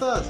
Estás?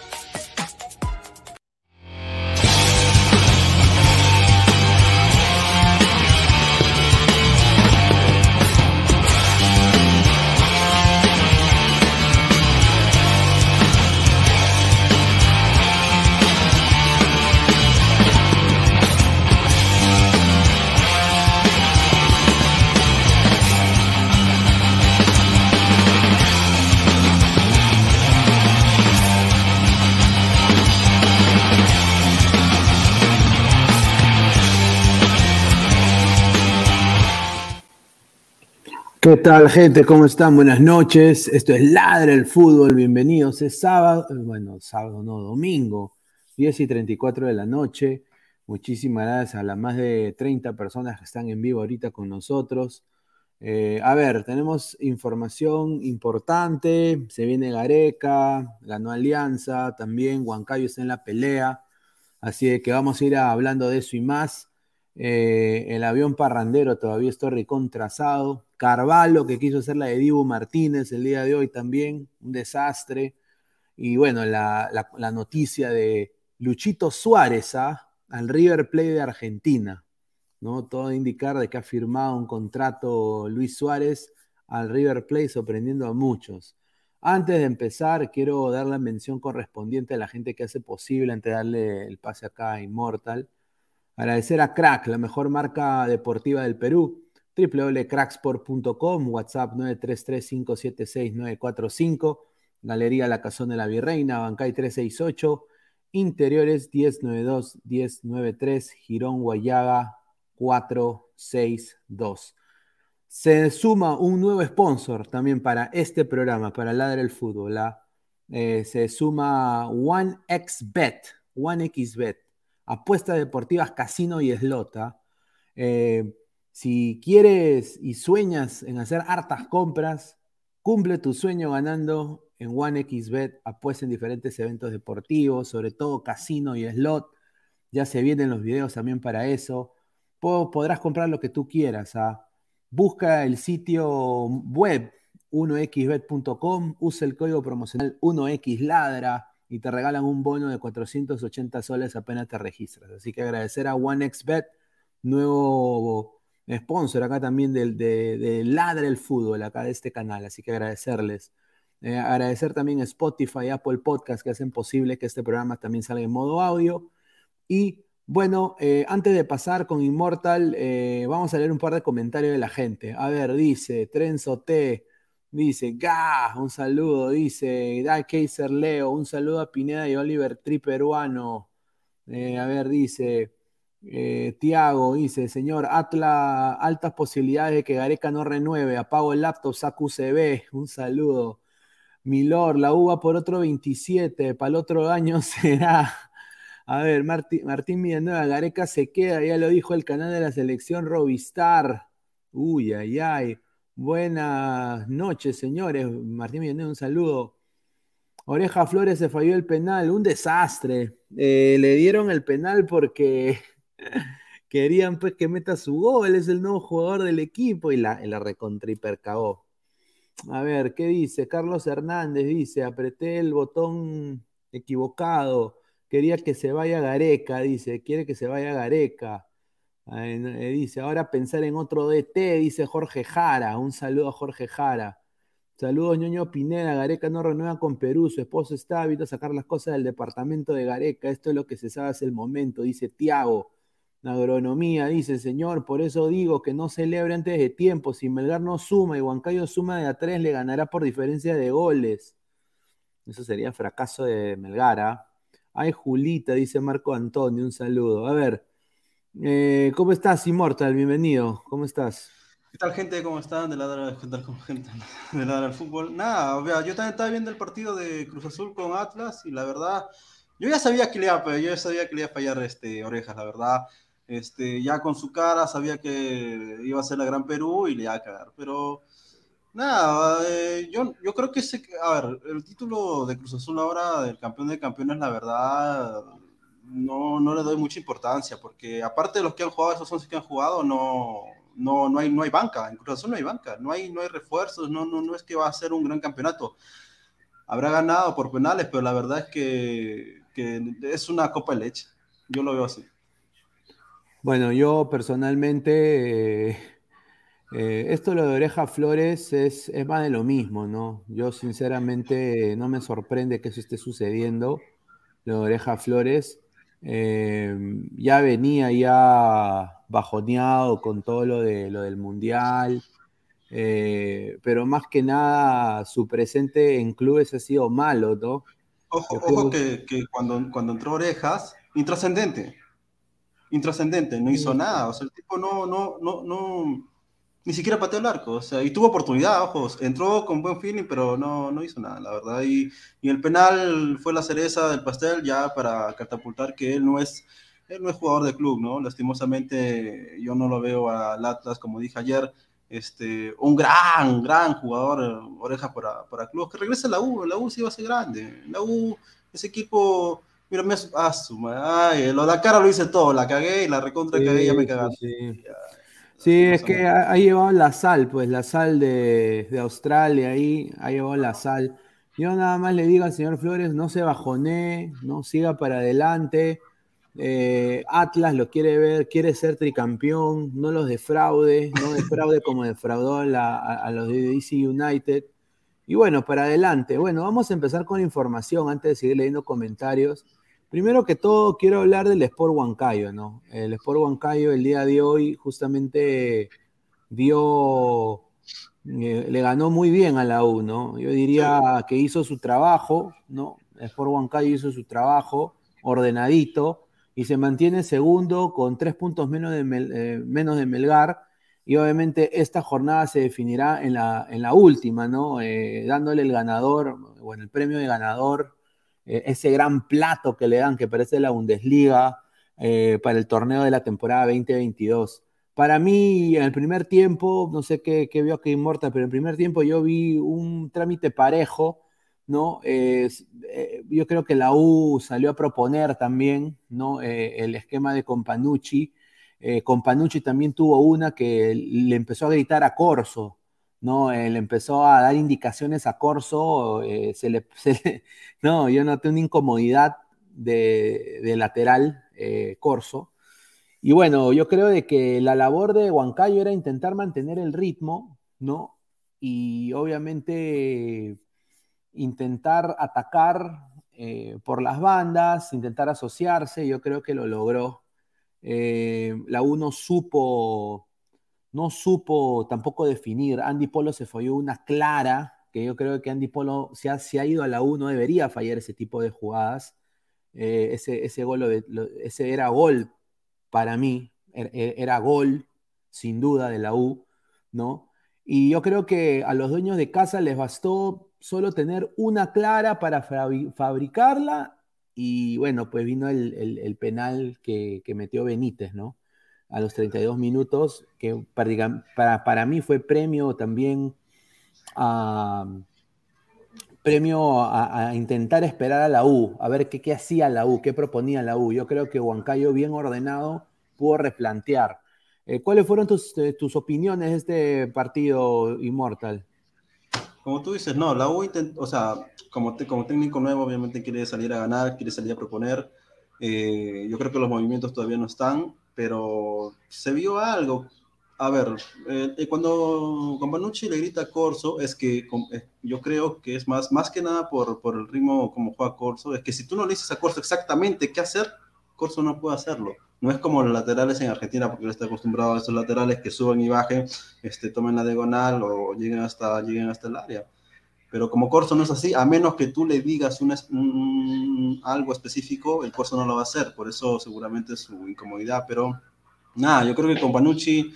¿Qué tal, gente? ¿Cómo están? Buenas noches. Esto es Ladre el Fútbol. Bienvenidos. Es sábado, bueno, sábado no, domingo, 10 y 34 de la noche. Muchísimas gracias a las más de 30 personas que están en vivo ahorita con nosotros. Eh, a ver, tenemos información importante. Se viene Gareca, ganó Alianza, también Huancayo está en la pelea. Así que vamos a ir hablando de eso y más. Eh, el avión parrandero todavía está recontrasado. Carvalho, que quiso hacer la de Dibu Martínez el día de hoy también, un desastre. Y bueno, la, noticia de Luchito Suárez ¿ah? al River Plate de Argentina. ¿no? Todo indicar de que ha firmado un contrato Luis Suárez al River Plate, sorprendiendo a muchos. Antes de empezar, quiero dar la mención correspondiente a la gente que hace posible, antes de darle el pase acá a Immortal. Agradecer a Crack, la mejor marca deportiva del Perú www.cracksport.com, WhatsApp 933-576-945, Galería La Cazón de la Virreina, Bancay 368, Interiores 1092-1093, Girón Guayaga 462. Se suma un nuevo sponsor también para este programa, para el Fútbol. Eh, se suma OneXBet, OneXBet, apuestas deportivas, casino y eslota. Eh, si quieres y sueñas en hacer hartas compras, cumple tu sueño ganando en OneXBet, apuesta en diferentes eventos deportivos, sobre todo casino y slot. Ya se vienen los videos también para eso. Podrás comprar lo que tú quieras. ¿ah? Busca el sitio web 1xbet.com, usa el código promocional 1xladra y te regalan un bono de 480 soles apenas te registras. Así que agradecer a OneXBet, nuevo sponsor acá también del, de, Ladre el Fútbol, acá de este canal, así que agradecerles. Eh, agradecer también a Spotify, Apple Podcast que hacen posible que este programa también salga en modo audio. Y bueno, eh, antes de pasar con Immortal, eh, vamos a leer un par de comentarios de la gente. A ver, dice Trenzo T, dice Ga, un saludo, dice Da Kaiser Leo, un saludo a Pineda y Oliver Tri peruano. a ver, dice eh, Tiago dice, señor, Atla, altas posibilidades de que Gareca no renueve. Apago el laptop, saco UCB. Un saludo. Milor, la uva por otro 27. Para el otro año será. A ver, Martín, Martín Villanueva, Gareca se queda, ya lo dijo el canal de la selección Robistar. Uy, ay, ay. Buenas noches, señores. Martín Villanueva, un saludo. Oreja Flores se falló el penal, un desastre. Eh, le dieron el penal porque Querían pues que meta su gol, es el nuevo jugador del equipo y la, la recontra A ver, ¿qué dice? Carlos Hernández dice, apreté el botón equivocado, quería que se vaya Gareca, dice, quiere que se vaya Gareca. Eh, dice, ahora pensar en otro DT, dice Jorge Jara, un saludo a Jorge Jara. Saludos, ñoño Pineda. Gareca no renueva con Perú. Su esposo está a sacar las cosas del departamento de Gareca. Esto es lo que se sabe hace el momento, dice Tiago agronomía, dice señor, por eso digo que no celebre antes de tiempo. Si Melgar no suma y Huancayo suma de a tres, le ganará por diferencia de goles. Eso sería fracaso de Melgar. ¿ah? Ay, Julita, dice Marco Antonio, un saludo. A ver, eh, ¿cómo estás, Immortal? Bienvenido, ¿cómo estás? ¿Qué tal, gente? ¿Cómo están? De ladra, gente? De fútbol. Nada, yo también estaba viendo el partido de Cruz Azul con Atlas y la verdad Yo ya sabía que le iba, yo ya sabía que le iba a fallar este, orejas, la verdad. Este, ya con su cara sabía que iba a ser la Gran Perú y le iba a cagar. Pero nada, eh, yo, yo creo que ese, a ver, el título de Cruz Azul ahora del campeón de campeones, la verdad, no, no le doy mucha importancia, porque aparte de los que han jugado, esos 11 que han jugado, no, no, no, hay, no hay banca, en Cruz Azul no hay banca, no hay, no hay refuerzos, no, no, no es que va a ser un gran campeonato. Habrá ganado por penales, pero la verdad es que, que es una copa de leche, yo lo veo así. Bueno, yo personalmente, eh, eh, esto lo de Oreja Flores es, es, más de lo mismo, ¿no? Yo sinceramente no me sorprende que eso esté sucediendo, lo de Oreja Flores. Eh, ya venía ya bajoneado con todo lo, de, lo del Mundial, eh, pero más que nada su presente en clubes ha sido malo, ¿no? Ojo, ojo que, que, cuando, cuando entró Orejas, intrascendente, intrascendente, no hizo nada, o sea, el tipo no, no, no, no, ni siquiera pateó el arco, o sea, y tuvo oportunidad, ojos, entró con buen feeling, pero no, no hizo nada, la verdad, y, y, el penal fue la cereza del pastel ya para catapultar que él no es, él no es jugador de club, ¿no? Lastimosamente yo no lo veo al Atlas, como dije ayer, este, un gran, gran jugador, oreja para, para club, que regrese a la U, la U sí va a ser grande, la U, ese equipo... Mira, me ah, ay, lo de la cara lo hice todo, la cagué y la recontra sí, cagué y ya me cagaste. Sí. Sí, es que ha, ha, llevado la sal, pues la sal de, de, Australia ahí, ha llevado la sal. Yo nada más le digo al señor Flores, no se bajone, no siga para adelante. Eh, Atlas lo quiere ver, quiere ser tricampeón, no los defraude, no defraude como defraudó a, la, a, a los de DC United. Y bueno, para adelante. Bueno, vamos a empezar con información antes de seguir leyendo comentarios. Primero que todo, quiero hablar del Sport Huancayo, ¿no? El Sport Huancayo el día de hoy justamente dio, eh, le ganó muy bien a la U, ¿no? Yo diría que hizo su trabajo, ¿no? El Sport Huancayo hizo su trabajo ordenadito y se mantiene segundo con tres puntos menos de, eh, Melgar. Y obviamente esta jornada se definirá en la, en la última, ¿no? Eh, dándole el ganador, bueno, el premio de ganador eh, ese gran plato que le dan, que parece la Bundesliga, eh, para el torneo de la temporada 2022. Para mí, en el primer tiempo, no sé qué, qué vio que Inmortal, pero en el primer tiempo yo vi un trámite parejo, ¿no? Eh, yo creo que la U salió a proponer también, ¿no? Eh, el esquema de Companucci. Companucci también tuvo una que le empezó a gritar a Corso, ¿no? Él empezó a dar indicaciones a Corso, eh, se, le, no, yo noté una incomodidad de, de lateral eh, Corso. Y bueno, yo creo de que la labor de Huancayo era intentar mantener el ritmo, ¿no? Y obviamente intentar atacar eh, por las bandas, intentar asociarse, yo creo que lo logró. La uno supo no supo tampoco definir. Andy Polo se falló una clara, que yo creo que Andy Polo, si ha, si ha ido a la U, no debería fallar ese tipo de jugadas. Eh, ese, ese, gol, ese era gol para mí, er, er, era gol, sin duda, de la U, ¿no? Y yo creo que a los dueños de casa les bastó solo tener una clara para fabricarla y bueno, pues vino el, el, penal que metió Benítez, ¿no? A los 32 minutos, que para, para, para mí fue premio también a, premio a, intentar esperar a la U, a ver qué, qué hacía la U, qué proponía la U. Yo creo que Huancayo, bien ordenado, pudo replantear. Eh, ¿Cuáles fueron tus, eh, tus opiniones de este partido Inmortal? Como tú dices, no, la U, o sea, como, te, como técnico nuevo, obviamente quiere salir a ganar, quiere salir a proponer. Eh, yo creo que los movimientos todavía no están pero se vio algo. A ver, eh, cuando Companucci le grita a Corso, es que eh, yo creo que es más, más que nada por, por el ritmo como juega Corso, es que si tú no le dices a Corso exactamente qué hacer, Corso no puede hacerlo. No es como los laterales en Argentina, porque él está acostumbrado a esos laterales que suben y bajen, este, tomen la diagonal o lleguen hasta, lleguen hasta el área. Pero como Corso no es así, a menos que tú le digas algo específico, el Corso no lo va a hacer. Por eso seguramente es su incomodidad. Pero nada, yo creo que con Panucci,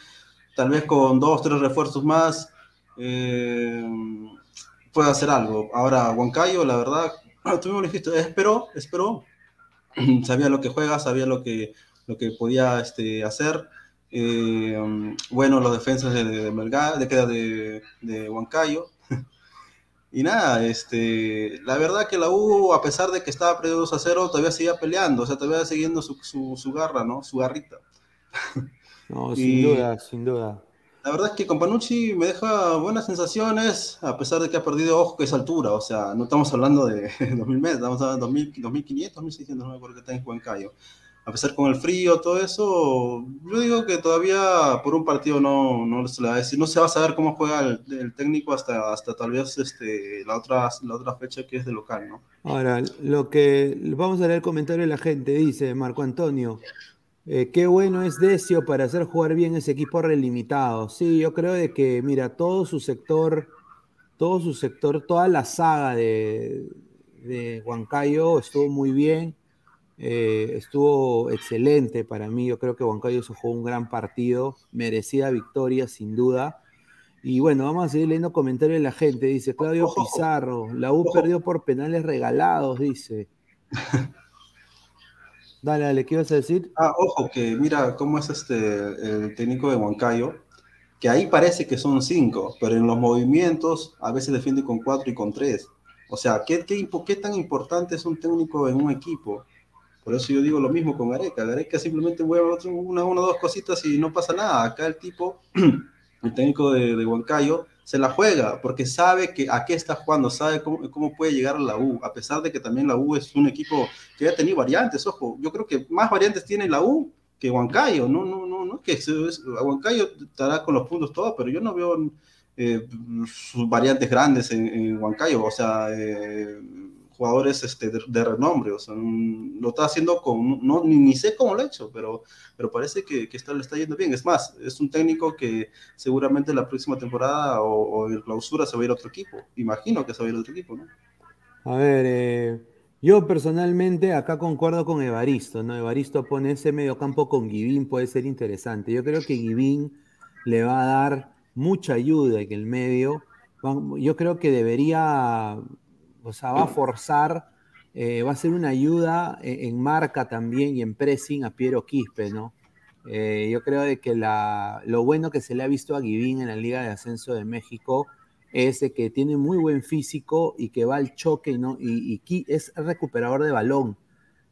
tal vez con dos, tres refuerzos más, eh, puede hacer algo. Ahora, Huancayo, la verdad, tú mismo lo dijiste, esperó, esperó. sabía lo que juega, sabía lo que, lo que podía este, hacer. Eh, bueno, los defensas de, de, Melgar, de, de, de Huancayo. y nada, este, la verdad que la U, a pesar de que estaba perdiendo 2 a 0, todavía seguía peleando, o sea, todavía siguiendo su, su, su garra, ¿no? Su garrita. No, sin duda, sin duda. La verdad es que con Panucci me deja buenas sensaciones, a pesar de que ha perdido ojo que es altura. O sea, no estamos hablando de 2000 metros, estamos hablando de 2000, 2500, 2600, no me acuerdo que está en Huancayo. A pesar con el frío, todo eso, yo digo que todavía por un partido no, no se le va a decir, no se va a saber cómo juega el, técnico hasta, hasta tal vez este, la, otra, la otra fecha que es de local, ¿no? Ahora, lo que vamos a leer el comentario de la gente, dice Marco Antonio, eh, qué bueno es Decio para hacer jugar bien ese equipo relimitado. Sí, yo creo de que, mira, todo su sector, todo su sector, toda la saga de, de Huancayo estuvo muy bien, eh, estuvo excelente para mí. Yo creo que Huancayo jugó un gran partido, merecida victoria sin duda. Y bueno, vamos a seguir leyendo comentarios de la gente. Dice Claudio Pizarro, la U perdió por penales regalados, dice. Dale, dale, ¿qué ibas a decir? Ah, ojo, que mira cómo es este el técnico de Huancayo, que ahí parece que son cinco, pero en los movimientos a veces defiende con cuatro y con tres. O sea, ¿qué, qué, qué tan importante es un técnico en un equipo? Por eso yo digo lo mismo con Gareca. Gareca simplemente mueve una, dos cositas y no pasa nada. Acá el tipo, el técnico de, de Huancayo, se la juega porque sabe que a qué está jugando, sabe cómo, cómo, puede llegar a la U, a pesar de que también la U es un equipo que ha tenido variantes, ojo, yo creo que más variantes tiene la U que Huancayo, no, no, no, no, que Huancayo estará con los puntos todos, pero yo no veo eh, variantes grandes en, en Huancayo, o sea, eh, jugadores este, de, renombre, o sea, lo está haciendo con, no, ni, ni, sé cómo lo ha hecho, pero, pero parece que, que está, le está yendo bien. Es más, es un técnico que seguramente la próxima temporada o, o en clausura se va a ir a otro equipo. Imagino que se va a ir a otro equipo, ¿no? A ver, eh, yo personalmente acá concuerdo con Evaristo, ¿no? Evaristo pone ese mediocampo con Givín, puede ser interesante. Yo creo que Givín le va a dar mucha ayuda en el medio. Yo creo que debería o sea, va a forzar, eh, va a ser una ayuda en, en, marca también y en pressing a Piero Quispe, ¿no? Eh, yo creo de que la, lo bueno que se le ha visto a Guivín en la Liga de Ascenso de México es que tiene muy buen físico y que va al choque ¿no? y, y es recuperador de balón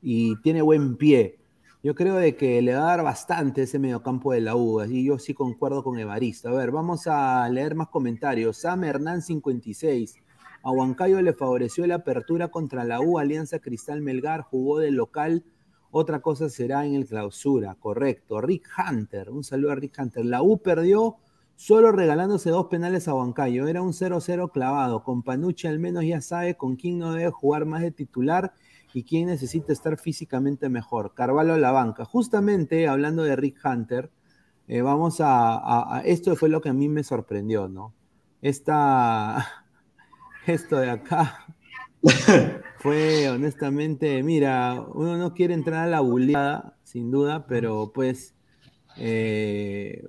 y tiene buen pie. Yo creo de que le va a dar bastante ese mediocampo de la U, y yo sí concuerdo con Evaristo. A ver, vamos a leer más comentarios. Sam Hernán 56. A Huancayo le favoreció la apertura contra la U, Alianza Cristal Melgar, jugó de local. Otra cosa será en el clausura, correcto. Rick Hunter, un saludo a Rick Hunter. La U perdió solo regalándose dos penales a Huancayo. Era un 0-0 clavado. Con Panucci al menos ya sabe con quién no debe jugar más de titular y quién necesita estar físicamente mejor. Carvalho a la banca. Justamente hablando de Rick Hunter, eh, vamos a, a, a, Esto fue lo que a mí me sorprendió, ¿no? Esta esto de acá fue honestamente, mira, uno no quiere entrar a la buleada, sin duda, pero pues, eh,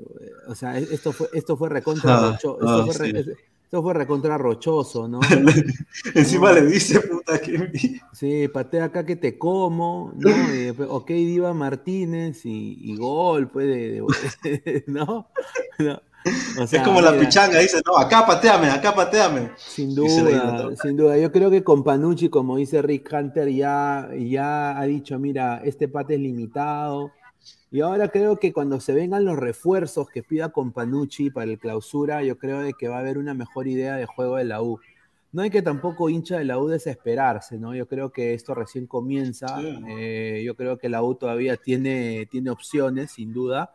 o sea, esto fue, esto fue recontra ah, rochoso, esto, ah, fue, sí. esto, fue recontra rochoso, ¿no? Encima no. le dice, puta, que... Sí, patea acá que te como, ¿no? Y, ok, Diva Martínez y, y gol, pues, de, de, ¿no? ¿no? O sea, es como la mira, pichanga, dice, no, acá pateame, acá pateame. Sin duda, sin duda. Yo creo que con Panucci, como dice Rick Hunter, ya, ya ha dicho, mira, este pate es limitado. Y ahora creo que cuando se vengan los refuerzos que pida con Panucci para el clausura, yo creo de que va a haber una mejor idea de juego de la U. No hay que tampoco hincha de la U desesperarse, ¿no? Yo creo que esto recién comienza. Sí. Eh, yo creo que la U todavía tiene, tiene opciones, sin duda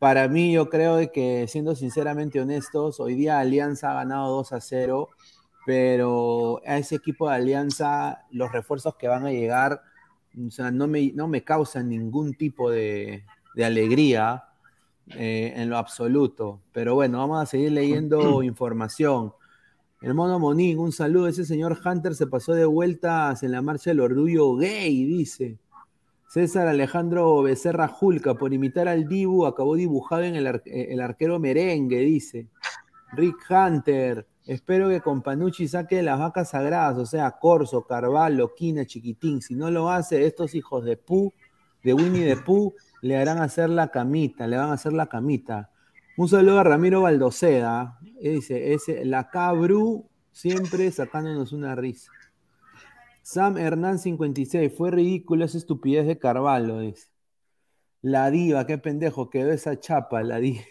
para mí, yo creo que, siendo sinceramente honestos, hoy día Alianza ha ganado 2 a 0, pero a ese equipo de Alianza, los refuerzos que van a llegar, o sea, no me, no me causan ningún tipo de, de alegría eh, en lo absoluto. Pero bueno, vamos a seguir leyendo información. El mono Monín, un saludo. Ese señor Hunter se pasó de vueltas en la marcha del orgullo gay, dice. César Alejandro Becerra Julca, por imitar al Dibu, acabó dibujado en el, el arquero merengue, dice. Rick Hunter, espero que con Panucci saque las vacas sagradas, o sea, Corso, Carvalho, Quina, Chiquitín. Si no lo hace, estos hijos de Pu, de Winnie de Pooh, le harán hacer la camita, le van a hacer la camita. Un saludo a Ramiro Baldoceda. Dice, ese, la Cabru siempre sacándonos una risa. Sam Hernán 56, fue ridículo esa estupidez de Carvalho, dice. La diva, qué pendejo, quedó esa chapa, la diva.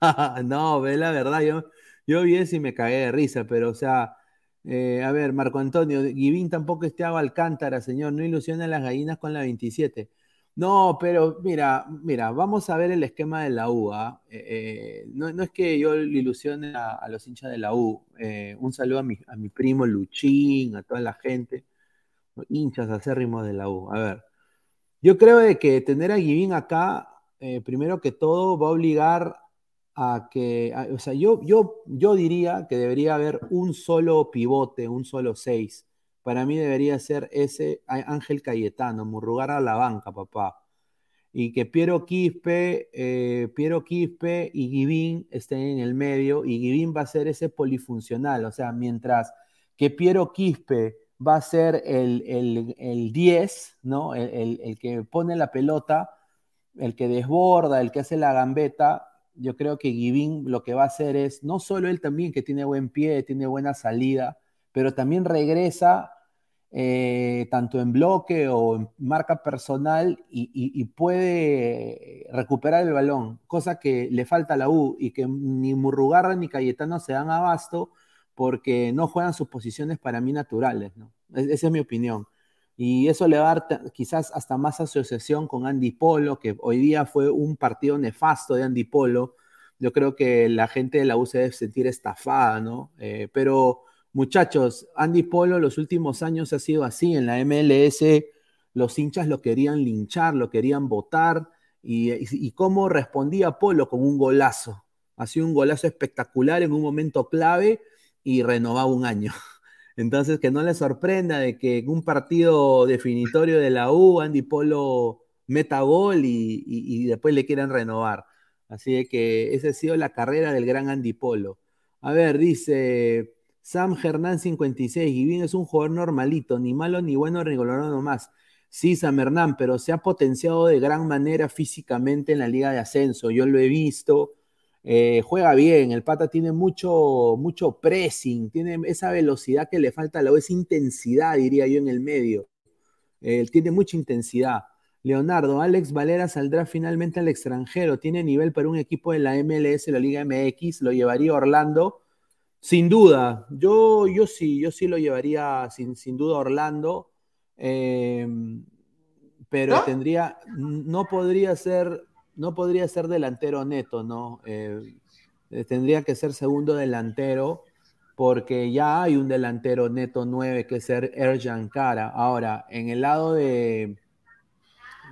no, ve la verdad, yo, yo vi eso y me cagué de risa, pero o sea, eh, a ver, Marco Antonio, Givín tampoco este agua Alcántara, señor, no ilusiona a las gallinas con la 27. No, pero mira, mira, vamos a ver el esquema de la U. ¿ah? Eh, eh, no, es que yo le ilusione a, los hinchas de la U. un saludo a mi, a mi primo Luchín, a toda la gente, hinchas acérrimos de la U. A ver, yo creo de que tener a Givín acá, primero que todo, va a obligar a que, o sea, yo, yo, yo diría que debería haber un solo pivote, un solo seis. Para mí debería ser ese Ángel Cayetano, Murrugar a la banca, papá. Y que Piero Quispe, eh, Piero Quispe y Givín estén en el medio, y Givín va a ser ese polifuncional, o sea, mientras que Piero Quispe va a ser el, el, 10, ¿no? El, el que pone la pelota, el que desborda, el que hace la gambeta, yo creo que Givín lo que va a hacer es, no solo él también que tiene buen pie, tiene buena salida, pero también regresa eh, tanto en bloque o en marca personal y, puede recuperar el balón, cosa que le falta a la U y que ni Murrugarra ni Cayetano se dan abasto porque no juegan sus posiciones para mí naturales, ¿no? esa es mi opinión. Y eso le va a dar quizás hasta más asociación con Andy Polo, que hoy día fue un partido nefasto de Andy Polo. Yo creo que la gente de la U se debe sentir estafada, ¿no? Eh, pero muchachos, Andy Polo los últimos años ha sido así. En la MLS los hinchas lo querían linchar, lo querían votar. Y, y, cómo respondía Polo con un golazo. Ha sido un golazo espectacular en un momento clave y renovaba un año. Entonces, que no le sorprenda de que en un partido definitorio de la U, Andy Polo meta gol y, después le quieran renovar. Así que esa ha sido la carrera del gran Andy Polo. A ver, dice Sam Hernán 56, y bien es un jugador normalito, ni malo ni bueno ni colorado nomás. Sí, Sam Hernán, pero se ha potenciado de gran manera físicamente en la liga de ascenso. Yo lo he visto eh, juega bien, el pata tiene mucho, mucho pressing, tiene esa velocidad que le falta a la esa intensidad, diría yo, en el medio. Él tiene mucha intensidad. Leonardo, Alex Valera saldrá finalmente al extranjero. Tiene nivel para un equipo de la MLS, la Liga MX. Lo llevaría Orlando. Sin duda. Yo, yo sí, yo sí lo llevaría sin, sin duda Orlando. Eh, pero tendría, no podría ser no podría ser delantero neto, ¿no? Eh, eh, tendría que ser segundo delantero porque ya hay un delantero neto 9 que es Erjan Cara. Ahora, en el lado de,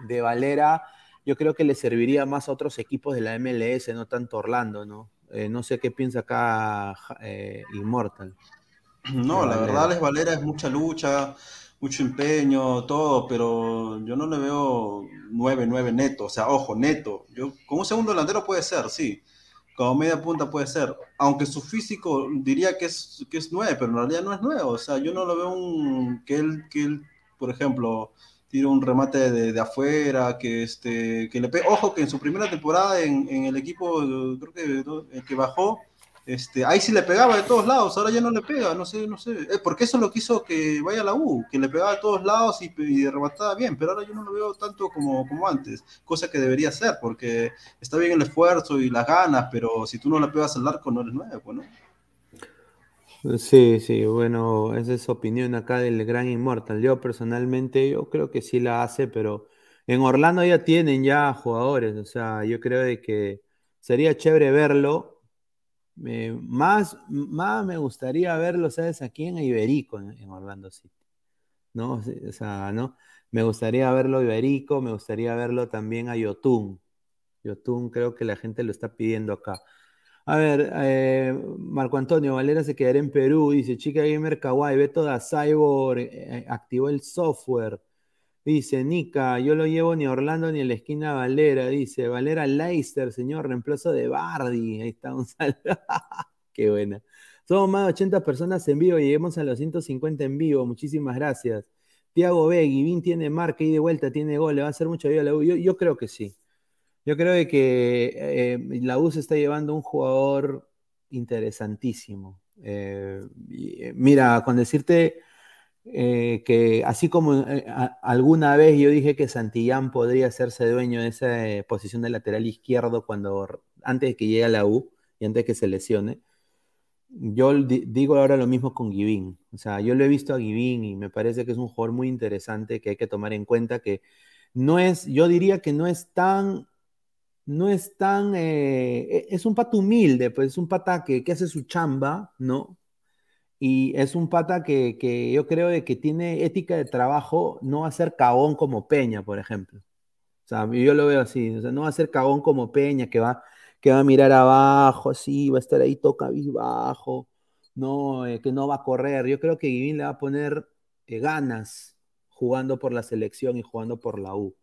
de Valera, yo creo que le serviría más a otros equipos de la MLS, no tanto Orlando, ¿no? Eh, no sé qué piensa acá Immortal. No, la verdad, Alex Valera es mucha lucha, mucho empeño, todo, pero yo no le veo 9-9 neto, o sea, ojo, neto. Yo, como un segundo delantero puede ser, sí. Como media punta puede ser. Aunque su físico diría que es, que es 9, pero en realidad no es 9. O sea, yo no lo veo un, que él, que él por ejemplo, tire un remate de, de, afuera, que, este, que le pegue. Ojo que en su primera temporada en, en el equipo, creo que que bajó, este, ahí sí le pegaba de todos lados, ahora ya no le pega, no sé, no sé. Eh, porque eso lo quiso que vaya a la U, que le pegaba de todos lados y, y bien, pero ahora yo no lo veo tanto como, como antes, cosa que debería ser, porque está bien el esfuerzo y las ganas, pero si tú no le pegas al arco no eres nuevo, ¿no? Sí, sí, bueno, esa es opinión acá del gran Inmortal. Yo personalmente, yo creo que sí la hace, pero en Orlando ya tienen ya jugadores, o sea, yo creo de que sería chévere verlo, más, más me gustaría verlo, ¿sabes? Aquí en Iberico, en, Orlando City. ¿No? O sea, ¿no? Me gustaría verlo Iberico, me gustaría verlo también a Yotun. Yotun creo que la gente lo está pidiendo acá. A ver, eh, Marco Antonio Valera se quedará en Perú, dice Chica Gamer Kawaii, ve toda Cyborg, eh, eh, activó el software. Dice Nica, yo lo llevo ni a Orlando ni a la esquina Valera. Dice Valera Leicester, señor, reemplazo de Bardi. Ahí está un saludo. Qué buena. Somos más de 80 personas en vivo lleguemos a los 150 en vivo. Muchísimas gracias. Tiago B, Guivín tiene marca y de vuelta, tiene gol, le va a hacer mucha vida a la U. Yo, creo que sí. Yo creo que eh, la U se está llevando un jugador interesantísimo. Eh, eh, mira, con decirte que así como alguna vez yo dije que Santillán podría hacerse dueño de esa posición de lateral izquierdo cuando antes de que llegue a la U y antes de que se lesione, yo digo ahora lo mismo con Givín. O sea, yo lo he visto a Givín y me parece que es un jugador muy interesante que hay que tomar en cuenta que no es, yo diría que no es tan, no es tan, eh, e, es un pata humilde, pues es un pata que, hace su chamba, ¿no? Y es un pata que, yo creo de que tiene ética de trabajo, no va a ser cagón como Peña, por ejemplo. O sea, yo lo veo así, no va a ser cagón como Peña, que va que va a mirar abajo, así, va a estar ahí toca bajo, no, eh, que no va a correr. Yo creo que Guivín le va a poner eh, ganas jugando por la selección y jugando por la U.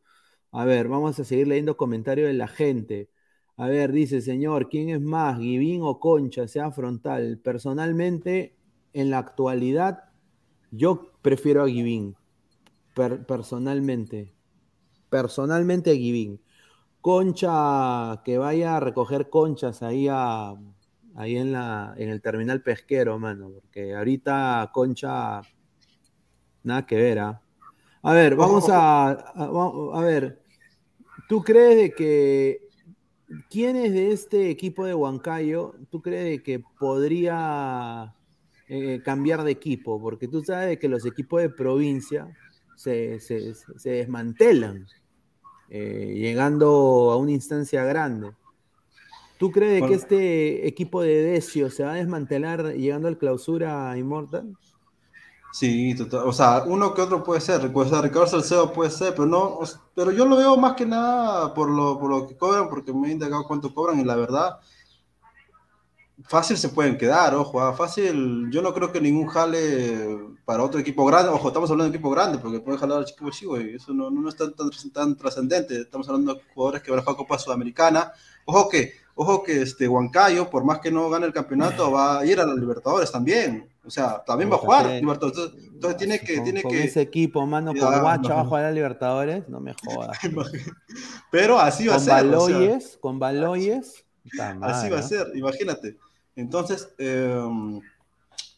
A ver, vamos a seguir leyendo comentarios de la gente. A ver, dice, señor, ¿quién es más, Guivín o Concha, sea frontal? Personalmente, en la actualidad, yo prefiero a Guivín. personalmente. Personalmente a Guivín. Concha, que vaya a recoger conchas ahí, ahí en, la, en el terminal pesquero, mano, porque ahorita Concha, nada que ver, ¿ah? A ver, vamos a, a, ver, ¿tú crees de que quién es de este equipo de Huancayo, tú crees que podría eh, cambiar de equipo? Porque tú sabes que los equipos de provincia se, se desmantelan. Eh, llegando a una instancia grande. ¿Tú crees que este equipo de Decio se va a desmantelar llegando al clausura Immortal? Sí, o sea, uno que otro puede ser, o sea, Ricardo Salcedo puede ser, pero no, pero yo lo veo más que nada por lo, por lo que cobran, porque me he indagado cuánto cobran y la verdad, fácil se pueden quedar, ojo, ah, fácil, yo no creo que ningún jale para otro equipo grande, ojo, estamos hablando de equipo grande, porque puede jalar al equipo chico y eso no, no, es tan, tan, trascendente, estamos hablando de jugadores que van a jugar Copa Sudamericana, ojo que, ojo que este Huancayo, por más que no gane el campeonato, va a ir a los Libertadores también, o sea, también va a jugar Libertadores, entonces, tiene que... tiene con que ese equipo, mano, con Guacha va a jugar a Libertadores, no me jodas. Pero así va a ser. Baloyes, con Baloyes, así va a ser, imagínate. Entonces, em,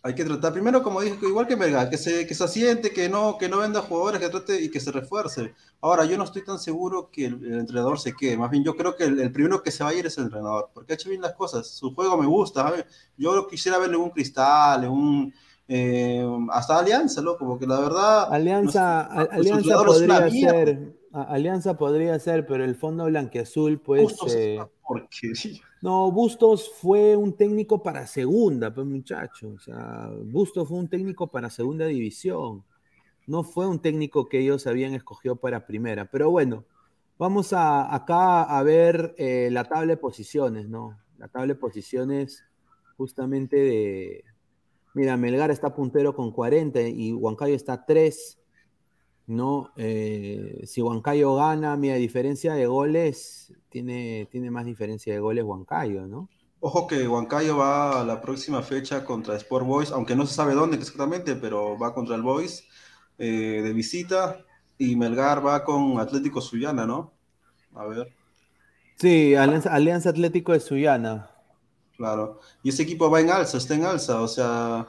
hay que tratar, primero, como dije, igual que Melgar, que se, que se asiente, que no, que no venda jugadores, que trate y que se refuerce. Ahora, yo no estoy tan seguro que el, entrenador se quede. Más bien, yo creo que el, primero que se va a ir es el entrenador, porque ha hecho bien las cosas. Su juego me gusta. Yo quisiera verle un cristal, un. Eh, hasta Alianza, ¿no? Como que la verdad. Alianza, Alianza podría ser. Alianza podría ser, pero el fondo blanqueazul, pues. Eh, no, Bustos fue un técnico para segunda, pues muchacho. O sea, Bustos fue un técnico para segunda división. No fue un técnico que ellos habían escogido para primera. Pero bueno, vamos a, acá a ver eh, la tabla de posiciones, ¿no? La tabla de posiciones justamente de... Mira, Melgar está puntero con 40 y Huancayo está 3. ¿No? Eh, si Huancayo gana, mi diferencia de goles, tiene, tiene más diferencia de goles Huancayo, ¿no? Ojo que Huancayo va a la próxima fecha contra Sport Boys, aunque no se sabe dónde exactamente, pero va contra el Boys eh, de visita y Melgar va con Atlético Suyana, ¿no? A ver. Sí, Alianza, Alianza Atlético de Suyana. Claro, y ese equipo va en alza, está en alza, o sea,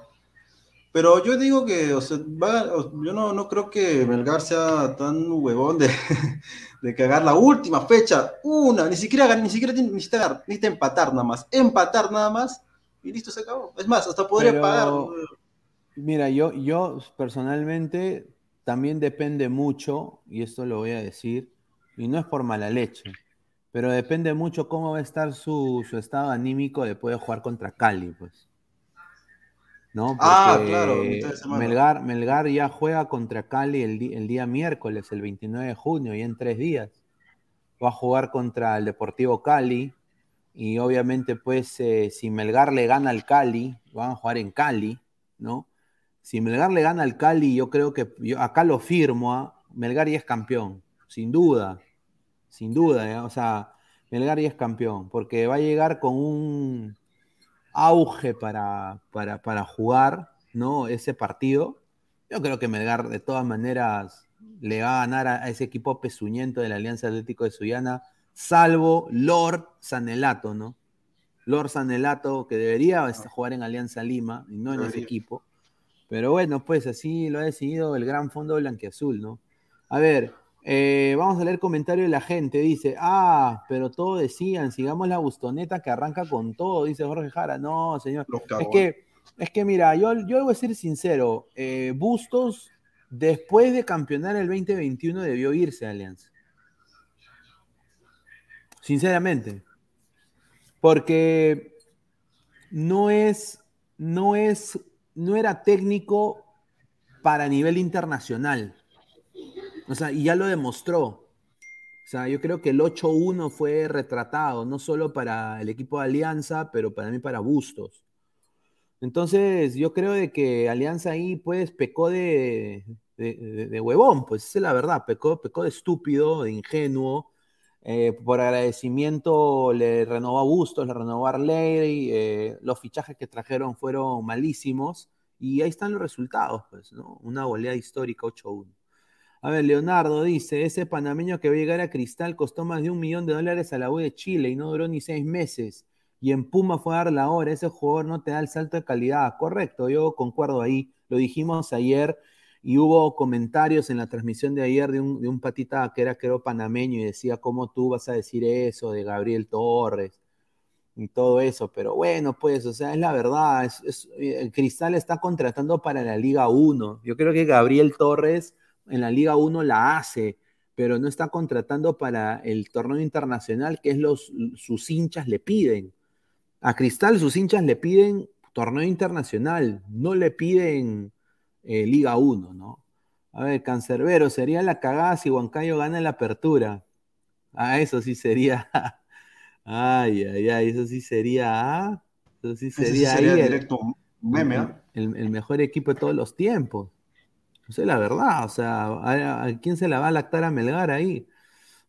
pero yo digo que, o sea, yo no, no, creo que Melgar sea tan huevón de, de cagar la última fecha, una, ni siquiera, ni siquiera necesita, necesita empatar nada más, empatar nada más y listo, se acabó. Es más, hasta podría pagar. Mira, yo, yo personalmente también depende mucho, y esto lo voy a decir, y no es por mala leche, pero depende mucho cómo va a estar su, su estado anímico después de jugar contra Cali, pues. ¿No? ah, claro. Melgar, Melgar ya juega contra Cali el, día miércoles, el 29 de junio, y en tres días. Va a jugar contra el Deportivo Cali. Y obviamente, pues, eh, si Melgar le gana al Cali, van a jugar en Cali, ¿no? Si Melgar le gana al Cali, yo creo que, yo acá lo firmo, ¿ah? Melgar ya es campeón, sin duda, sin duda, ¿eh? o sea, Melgar ya es campeón, porque va a llegar con un, auge para, para, jugar, ¿no? Ese partido. Yo creo que Melgar, de todas maneras, le va a ganar a, ese equipo pezuñento de la Alianza Atlético de Suyana, salvo Lord Sanelato, ¿no? Lord Sanelato, que debería ah. jugar en Alianza Lima y no en ese equipo. Pero bueno, pues así lo ha decidido el gran fondo blanqueazul, ¿no? A ver, eh, vamos a leer comentario de la gente. Dice, ah, pero todo decían, sigamos la bustoneta que arranca con todo, dice Jorge Jara. No, señor. Es que, es que mira, yo, yo voy a ser sincero. Eh, Bustos, después de campeonar el 2021, debió irse a Alianza. Sinceramente. Porque no es, no es, no era técnico para nivel internacional. O sea, y ya lo demostró. O sea, yo creo que el 8-1 fue retratado, no solo para el equipo de Alianza, pero para mí para Bustos. Entonces, yo creo de que Alianza ahí, pues, pecó de, de, huevón, pues, esa es la verdad, pecó, pecó de estúpido, de ingenuo. Eh, por agradecimiento le renovó a Bustos, le renovó a Arley, eh, los fichajes que trajeron fueron malísimos y ahí están los resultados, pues, ¿no? Una goleada histórica 8-1. A ver, Leonardo dice, ese panameño que va a llegar a Cristal costó más de un millón de dólares a la U de Chile y no duró ni seis meses. Y en Puma fue a dar la hora, ese jugador no te da el salto de calidad. Correcto, yo concuerdo ahí. Lo dijimos ayer y hubo comentarios en la transmisión de ayer de un, de un patita que era, panameño y decía, ¿cómo tú vas a decir eso de Gabriel Torres? y todo eso, pero bueno, pues, o sea, es la verdad, el Cristal está contratando para la Liga 1. Yo creo que Gabriel Torres en la Liga 1 la hace, pero no está contratando para el torneo internacional que es los, sus hinchas le piden. A Cristal sus hinchas le piden torneo internacional, no le piden eh, Liga 1, ¿no? A ver, Cancerbero, sería la cagada si Huancayo gana la apertura. Ah, eso sí sería. ay, ay, ay, eso sí sería. Ah, eso sí sería, ahí directo meme, ¿ah? el, mejor equipo de todos los tiempos. No sé la verdad, o sea, ¿a, quién se la va a lactar a Melgar ahí?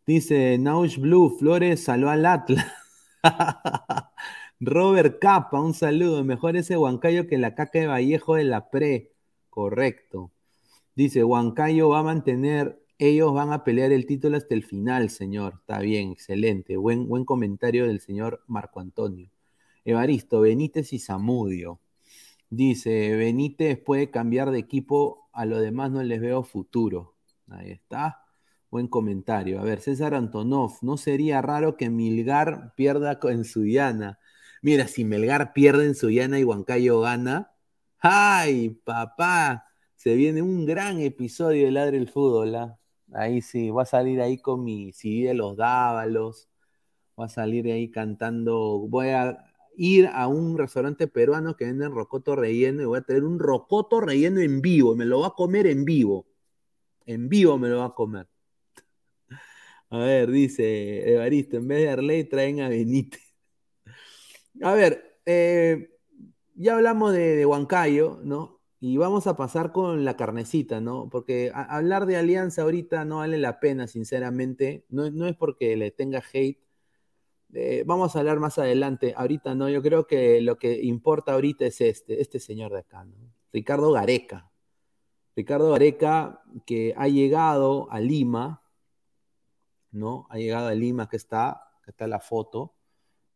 Dice Naush Blue, Flores saló al Atlas. Robert Capa, un saludo. Mejor ese Huancayo que la caca de Vallejo de la pre. Correcto. Dice, Huancayo va a mantener, ellos van a pelear el título hasta el final, señor. Está bien, excelente. Buen, buen comentario del señor Marco Antonio. Evaristo, Benítez y Zamudio. Dice, Benítez puede cambiar de equipo, a lo demás no les veo futuro. Ahí está. Buen comentario. A ver, César Antonov, ¿no sería raro que Milgar pierda en Suyana? Mira, si Melgar pierde en Suyana y Huancayo gana, ¡ay, papá! Se viene un gran episodio de Ladre el Fútbol. ¿ah? Ahí sí, va a salir ahí con mi CD de los Dávalos. Va a salir ahí cantando. Voy a ir a un restaurante peruano que venden rocoto relleno y voy a tener un rocoto relleno en vivo me lo va a comer en vivo. En vivo me lo va a comer. A ver, dice Evaristo, en vez de Arley traen a Benítez. A ver, eh, ya hablamos de, Huancayo, ¿no? Y vamos a pasar con la carnecita, ¿no? Porque hablar de alianza ahorita no vale la pena, sinceramente. No, no es porque le tenga hate, eh, vamos a hablar más adelante. Ahorita no, yo creo que lo que importa ahorita es este, este señor de acá, ¿no? Ricardo Gareca. Ricardo Gareca, que ha llegado a Lima, ¿no? Ha llegado a Lima, que está, que está la foto,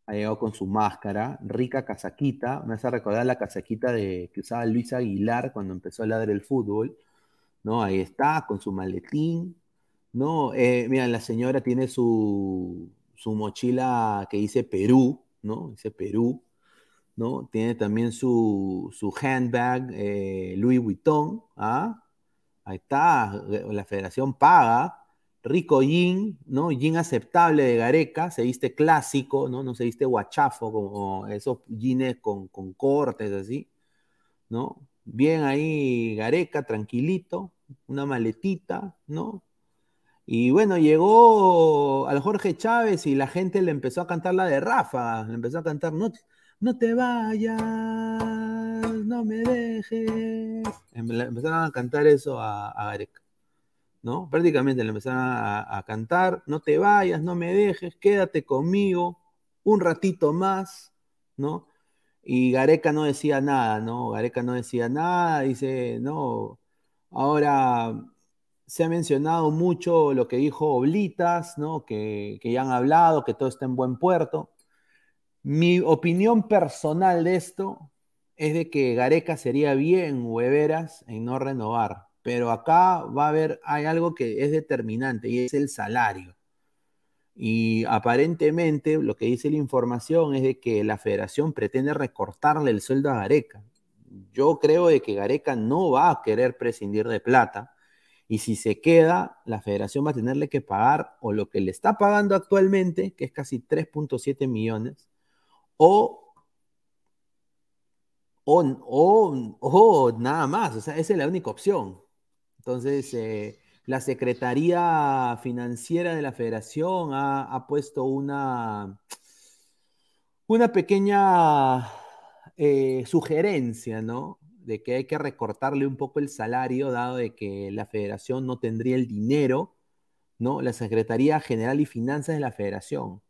ha llegado con su máscara, rica casaquita, me hace recordar la casaquita de, que usaba Luis Aguilar cuando empezó a ladrar el fútbol, ¿no? Ahí está, con su maletín, ¿no? Eh, mira, la señora tiene su, su mochila que dice Perú, ¿no? Dice Perú, ¿no? Tiene también su, su handbag eh, Louis Vuitton, ¿ah? Ahí está, la federación paga. Rico jean, ¿no? Jean aceptable de Gareca, se viste clásico, ¿no? No se viste guachafo, como esos jeans con, con cortes así, ¿no? Bien ahí Gareca, tranquilito, una maletita, ¿no? Y bueno, llegó al Jorge Chávez y la gente le empezó a cantar la de Rafa, le empezó a cantar, no, no te vayas, no me dejes. Em, empezaron a cantar eso a, a ¿no? Prácticamente le empezaron a, cantar, no te vayas, no me dejes, quédate conmigo un ratito más, ¿no? y Gareca no decía nada, ¿no? Gareca no decía nada, dice, no, ahora se ha mencionado mucho lo que dijo Oblitas, ¿no? Que, ya han hablado, que todo está en buen puerto. Mi opinión personal de esto es de que Gareca sería bien hueveras en no renovar, pero acá va a haber, hay algo que es determinante y es el salario. Y aparentemente lo que dice la información es de que la federación pretende recortarle el sueldo a Gareca. Yo creo de que Gareca no va a querer prescindir de plata y si se queda, la federación va a tenerle que pagar o lo que le está pagando actualmente, que es casi 3.7 millones, o, o, nada más. O sea, esa es la única opción. Entonces, eh, la Secretaría Financiera de la Federación ha, puesto una, una pequeña eh, sugerencia, ¿no? De que hay que recortarle un poco el salario, dado de que la Federación no tendría el dinero, ¿no? La Secretaría General y Finanzas de la Federación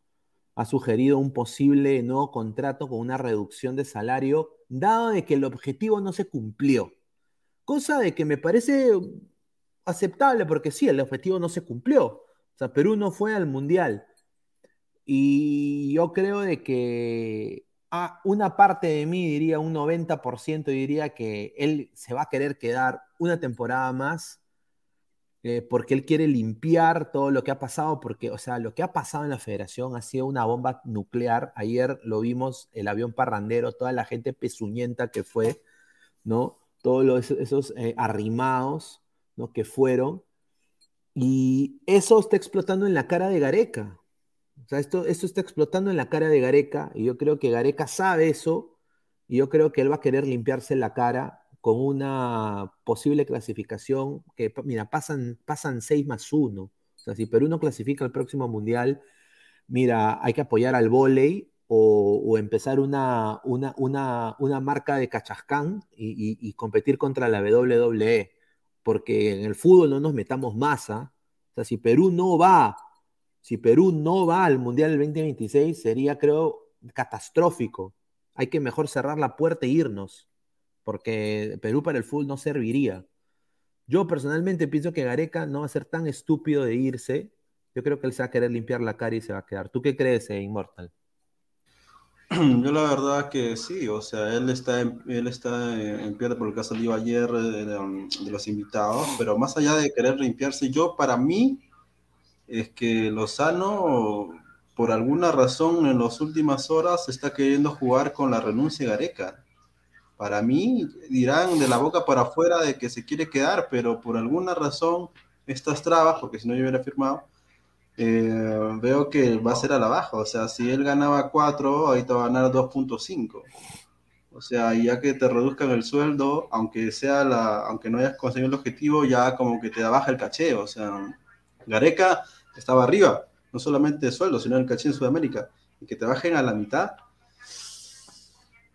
ha sugerido un posible nuevo contrato con una reducción de salario, dado de que el objetivo no se cumplió. Cosa de que me parece aceptable porque sí, el objetivo no se cumplió. O sea, Perú no fue al Mundial. Y yo creo de que a una parte de mí diría un 90% diría que él se va a querer quedar una temporada más eh, porque él quiere limpiar todo lo que ha pasado, porque, o sea, lo que ha pasado en la federación ha sido una bomba nuclear. Ayer lo vimos, el avión parrandero, toda la gente pezuñenta que fue, ¿no? Todos esos eh, arrimados que fueron. Y eso está explotando en la cara de Gareca. Esto, está explotando en la cara de Gareca y yo creo que Gareca sabe eso y yo creo que él va a querer limpiarse la cara con una posible clasificación que, mira, pasan, pasan 6 más 1. O sea, si Perú no clasifica al próximo mundial, mira, hay que apoyar al volei o, empezar una, una, una, marca de cachascán y, y, competir contra la WWE porque en el fútbol no nos metamos masa. O sea, si Perú no va, si Perú no va al Mundial del 2026, sería, creo, catastrófico. Hay que mejor cerrar la puerta e irnos, porque Perú para el fútbol no serviría. Yo personalmente pienso que Gareca no va a ser tan estúpido de irse. Yo creo que él se va a querer limpiar la cara y se va a quedar. ¿Tú qué crees, eh, Immortal? Yo la verdad que sí, o sea, él está en, él está en pie por el que ha salido ayer eh, de, los invitados, pero más allá de querer limpiarse, yo para mí es que Lozano, por alguna razón en las últimas horas, está queriendo jugar con la renuncia de Gareca. Para mí dirán de la boca para afuera de que se quiere quedar, pero por alguna razón estas trabas, porque si no yo hubiera firmado, eh, veo que va a ser a la baja. O sea, si él ganaba 4, ahorita va a ganar 2.5. O sea, ya que te reduzcan el sueldo, aunque sea la, aunque no hayas conseguido el objetivo, ya como que te baja el caché. O sea, Gareca estaba arriba, no solamente de sueldo, sino el caché en Sudamérica. Y que te bajen a la mitad,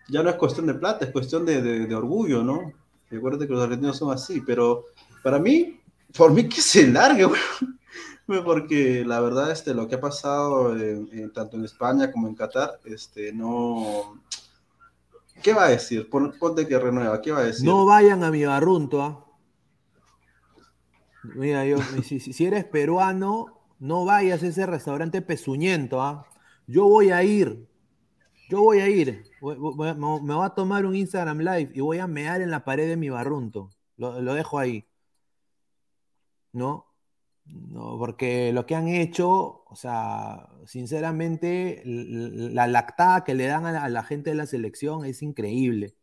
ya no es cuestión de plata, es cuestión de, orgullo, ¿no? Recuerda que los argentinos son así, pero para mí, por mí que se largue, porque la verdad este, lo que ha pasado tanto en España como en Qatar, este, no... ¿Qué va a decir? Ponte que renueva, ¿qué va a decir? No vayan a mi barrunto, ¿ah? Mira, yo, si, eres peruano, no vayas a ese restaurante pezuñento, ¿ah? Yo voy a ir, yo voy a ir, me, voy a tomar un Instagram Live y voy a mear en la pared de mi barrunto, lo, lo dejo ahí, ¿no? No, porque lo que han hecho, o sea, sinceramente, la lactada que le dan a la, gente de la selección es increíble.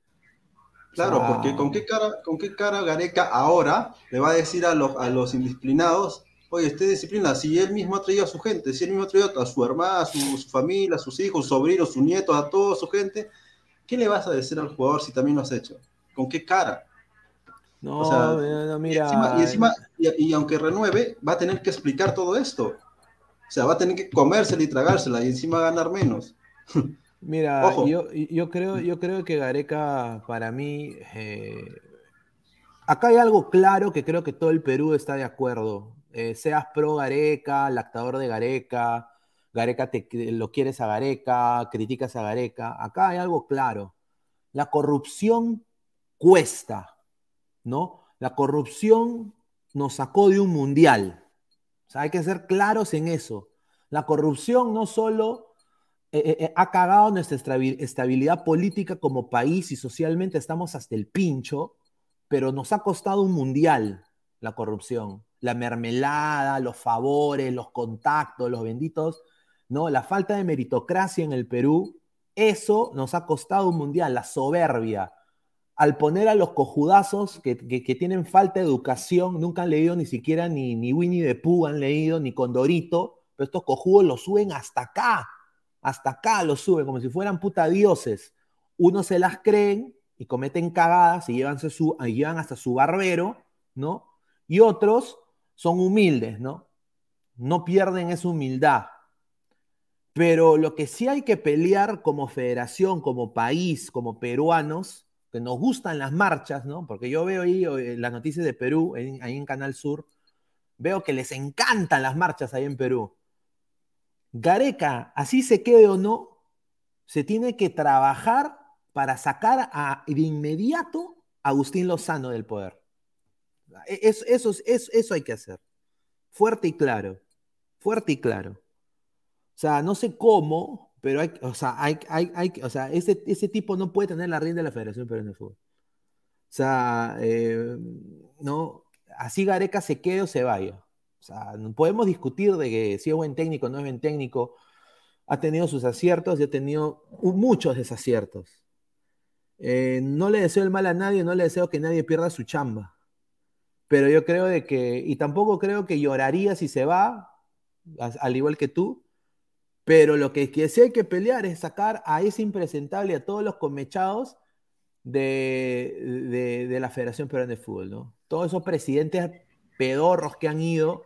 Claro, porque ¿con qué, cara, ¿con qué cara Gareca ahora le va a decir a los, a los indisciplinados, oye, usted disciplina, si él mismo ha traído a su gente, si él mismo ha traído a su hermana, a su, su familia, a sus hijos, sus sobrinos, sus nietos, a toda su gente, ¿qué le vas a decir al jugador si también lo has hecho? ¿Con qué cara? No, no, mira. Y, encima, y, aunque renueve, va a tener que explicar todo esto. O sea, va a tener que comérsela y tragársela y encima ganar menos. Mira, yo, yo, creo, yo creo que Gareca, para mí, eh, acá hay algo claro que creo que todo el Perú está de acuerdo. Eh, seas pro Gareca, lactador de Gareca, Gareca te, lo quieres a Gareca, criticas a Gareca. Acá hay algo claro. la corrupción cuesta, ¿no? La corrupción nos sacó de un mundial. Hay que ser claros en eso. La corrupción no solo eh, eh, eh, ha cagado nuestra estabilidad política como país y socialmente estamos hasta el pincho, pero nos ha costado un mundial la corrupción. La mermelada, los favores, los contactos, los benditos, ¿no? La falta de meritocracia en el Perú, eso nos ha costado un mundial, la soberbia. Al poner a los cojudazos que, tienen falta de educación, nunca han leído ni siquiera ni, ni Winnie the Pooh han leído, ni Condorito, pero estos cojudos los suben hasta acá, hasta acá los suben, como si fueran puta dioses. Unos se las creen y cometen cagadas y llevan hasta su barbero, ¿no? Y otros son humildes, ¿no? No pierden esa humildad. Pero lo que sí hay que pelear como federación, como país, como peruanos, que nos gustan las marchas, ¿no? Porque yo veo ahí eh, las noticias de Perú, ahí en Canal Sur, veo que les encantan las marchas ahí en Perú. Gareca, así se quede o no, se tiene que trabajar para sacar de inmediato a Agustín Lozano del poder. E, eso, eso, eso, hay que hacer. Fuerte y claro. Fuerte y claro. O sea, no sé cómo, pero o sea, hay, hay, o sea ese, ese, tipo no puede tener la rienda de la Federación Peruana de Fútbol. O sea, eh, no, así Gareca se quede o se vaya. O sea, podemos discutir de que si es buen técnico o no es buen técnico. Ha tenido sus aciertos y ha tenido muchos desaciertos. Eh, no le deseo el mal a nadie, no le deseo que nadie pierda su chamba. Pero yo creo de que, y tampoco creo que lloraría si se va, al igual que tú. Pero lo que, sí hay que pelear es sacar a ese impresentable, a todos los comechados de, de la Federación Peruana de Fútbol, ¿no? Todos esos presidentes pedorros que han ido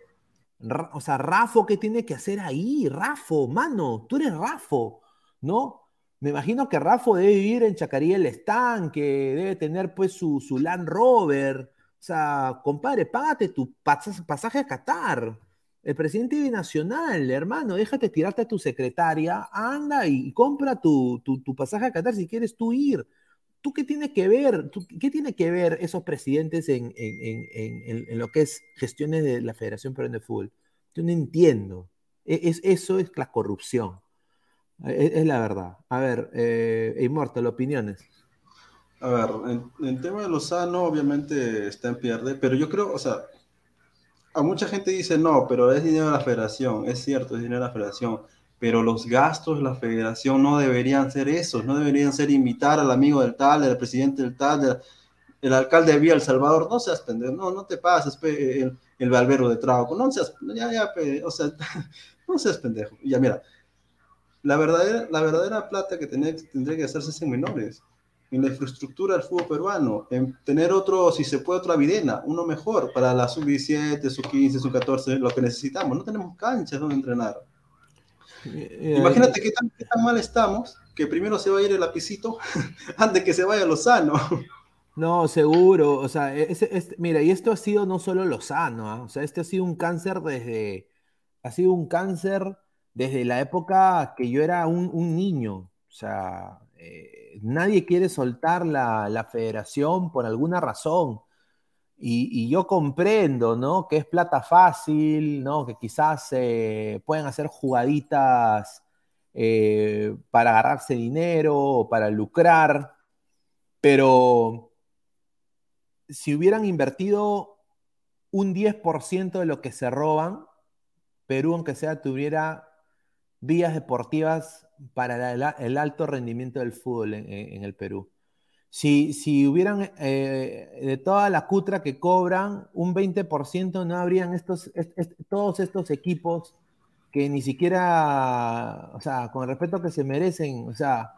o sea, Rafo, ¿qué tiene que hacer ahí? Rafo, mano, tú eres Rafo, ¿no? Me imagino que Rafo debe vivir en Chacarí el Estanque, debe tener pues su, su Land Rover. O sea, compadre, págate tu pasaje a Qatar. El presidente binacional, hermano, déjate tirarte a tu secretaria, anda y, compra tu, tu, pasaje a Qatar si quieres tú ir. ¿Tú qué tiene que ver? ¿Qué tiene que ver esos presidentes en, lo que es gestiones de la Federación Peruana de Fútbol? Yo no entiendo. E, es, eso es la corrupción. E, es, la verdad. A ver, eh, Inmortal, opiniones. A ver, en, el tema de Lozano, obviamente está en pierde, pero yo creo, o sea, a mucha gente dice no, pero es dinero de la federación. Es cierto, es dinero de la federación pero los gastos de la federación no deberían ser esos, no deberían ser invitar al amigo del tal, del presidente del tal, del alcalde de Vía El Salvador, no seas pendejo, no, no te pases el, el balbero de Trauco, no seas, ya, ya, o sea, no seas pendejo. Ya mira, la verdadera, la verdadera plata que tendría, tendría que hacerse es en menores, en la infraestructura del fútbol peruano, en tener otro, si se puede, otra videna, uno mejor para la sub-17, sub-15, sub-14, lo que necesitamos. No tenemos canchas donde entrenar. Eh, Imagínate qué tan, qué tan, mal estamos que primero se va a ir el lapicito antes que se vaya Lozano. No, seguro. O sea, mira, y esto ha sido no solo Lozano, ¿ah? o sea, este ha sido un cáncer desde, ha sido un cáncer desde la época que yo era un, niño. O sea, eh, nadie quiere soltar la, la, federación por alguna razón. Y, yo comprendo, ¿no? Que es plata fácil, ¿no? Que quizás eh, pueden hacer jugaditas eh, para agarrarse dinero o para lucrar, pero si hubieran invertido un 10% de lo que se roban, Perú, aunque sea, tuviera vías deportivas para el, alto rendimiento del fútbol en el Perú. Si, hubieran eh, de toda la cutra que cobran, un 20% no habrían estos, todos estos equipos que ni siquiera, o sea, con el respeto que se merecen, o sea,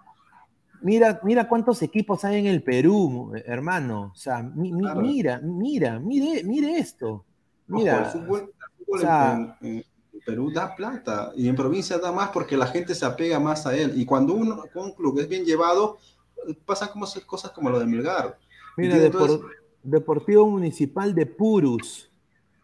mira, mira cuántos equipos hay en el Perú, hermano, o sea, mira, mira, mire, mire esto. Mira, el fútbol, en, Perú da plata y en provincia da más porque la gente se apega más a él. Y cuando uno, un club es bien llevado, pasan como cosas como lo de Melgar. Mira, Deportivo Municipal de Purus,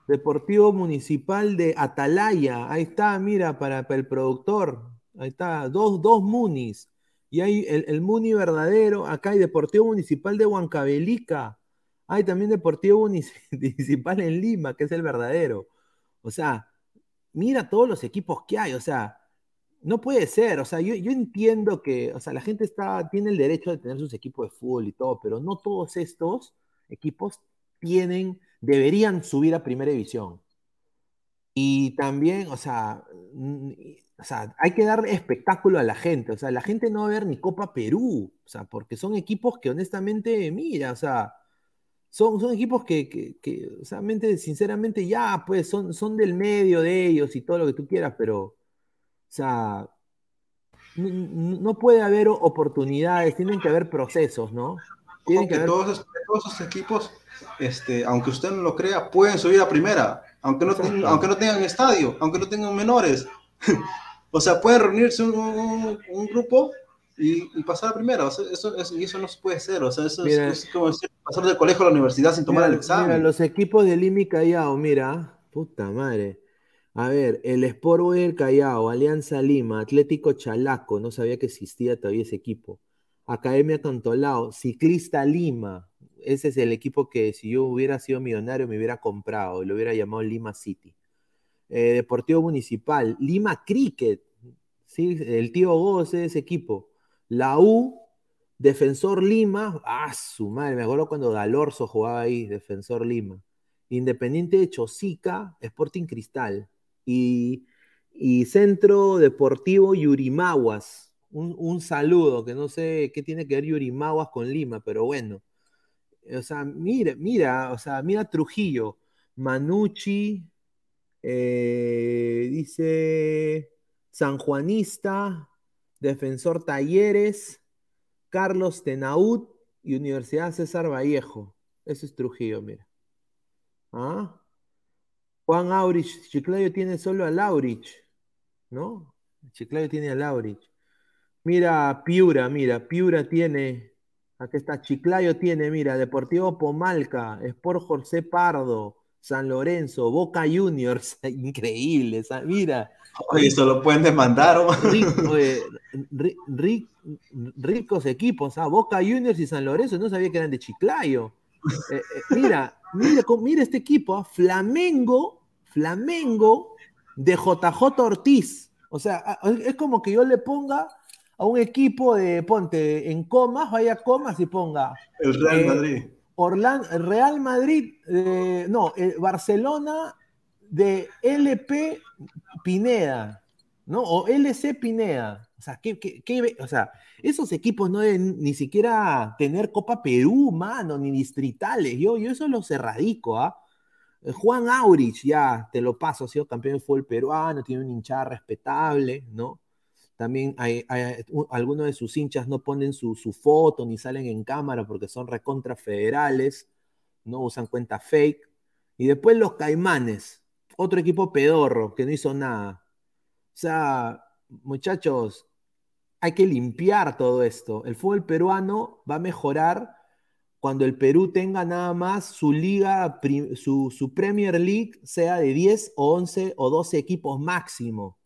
Deportivo Municipal de Atalaya, ahí está, mira, para, el productor, ahí está, dos, dos munis. Y hay el, Muni verdadero, acá hay Deportivo Municipal de Huancavelica, hay también Deportivo Municipal en Lima, que es el verdadero. O sea, mira todos los equipos que hay, o sea, no puede ser, o sea, yo, entiendo que, o sea, la gente está, tiene el derecho de tener sus equipos de fútbol y todo, pero no todos estos equipos tienen, deberían subir a primera división. Y también, o sea, o sea, hay que dar espectáculo a la gente, o sea, la gente no va a ver ni Copa Perú, o sea, porque son equipos que honestamente, mira, o sea, son, son equipos que, que, o sea, sinceramente, ya, pues, son, son del medio de ellos y todo lo que tú quieras, pero o sea, no, puede haber oportunidades, tienen que haber procesos, ¿no? Tienen que, todos, esos, equipos, este, aunque usted no lo crea, pueden subir a primera, aunque no, tengan, aunque no tengan estadio, aunque no tengan menores. o sea, pueden reunirse un, grupo y, pasar a primera. O sea, eso, eso, no se puede hacer. O sea, eso es, como pasar del colegio a la universidad sin tomar el examen. Mira, los equipos de Limi Callao, mira, puta madre. A ver, el Sport del Callao, Alianza Lima, Atlético Chalaco, no sabía que existía todavía ese equipo. Academia Cantolao, Ciclista Lima, ese es el equipo que si yo hubiera sido millonario me hubiera comprado, lo hubiera llamado Lima City. Eh, Deportivo Municipal, Lima Cricket, ¿sí? el tío Góz ese equipo. La U, Defensor Lima, ah, su madre, me acuerdo cuando Dalorzo jugaba ahí, Defensor Lima. Independiente de Chosica, Sporting Cristal y, Centro Deportivo Yurimaguas. Un, saludo, que no sé qué tiene que ver Yurimaguas con Lima, pero bueno. O sea, mira, mira, o sea, mira Trujillo, Manucci, eh, dice Sanjuanista, Defensor Talleres, Carlos Tenaud y Universidad César Vallejo. Ese es Trujillo, mira. ¿Ah? Juan Aurich, Chiclayo tiene solo a Laurich, ¿no? Chiclayo tiene a Laurich. Mira, Piura, mira, Piura tiene, aquí está, Chiclayo tiene, mira, Deportivo Pomalca, Sport José Pardo, San Lorenzo, Boca Juniors, increíble, mira. Oye, eso lo pueden demandar, ¿o? ricos equipos, ¿ah? Boca Juniors y San Lorenzo, no sabía que eran de Chiclayo. Eh, eh, mira, mira, mira este equipo, ¿ah? Flamengo, Flamengo de JJ Ortiz. O sea, es como que yo le ponga a un equipo de, ponte, en comas, vaya comas y ponga. El Real eh, Madrid. Orlando, Real Madrid, no, Barcelona de LP Pineda, ¿no? O LC Pineda. O sea, ¿qué, qué, o sea, esos equipos no deben ni siquiera tener Copa Perú, mano, ni distritales. Yo, yo eso los erradico, ¿ah? Eh, Juan Aurich, ya te lo paso, ha sido campeón de fútbol peruano, tiene un hinchada respetable, ¿no? También hay, algunos de sus hinchas no ponen su, foto ni salen en cámara porque son recontra federales, no usan cuenta fake. Y después los Caimanes, otro equipo pedorro que no hizo nada. O sea, muchachos, hay que limpiar todo esto. El fútbol peruano va a mejorar cuando el Perú tenga nada más su liga, su, Premier League sea de 10 o 11 o 12 equipos máximo.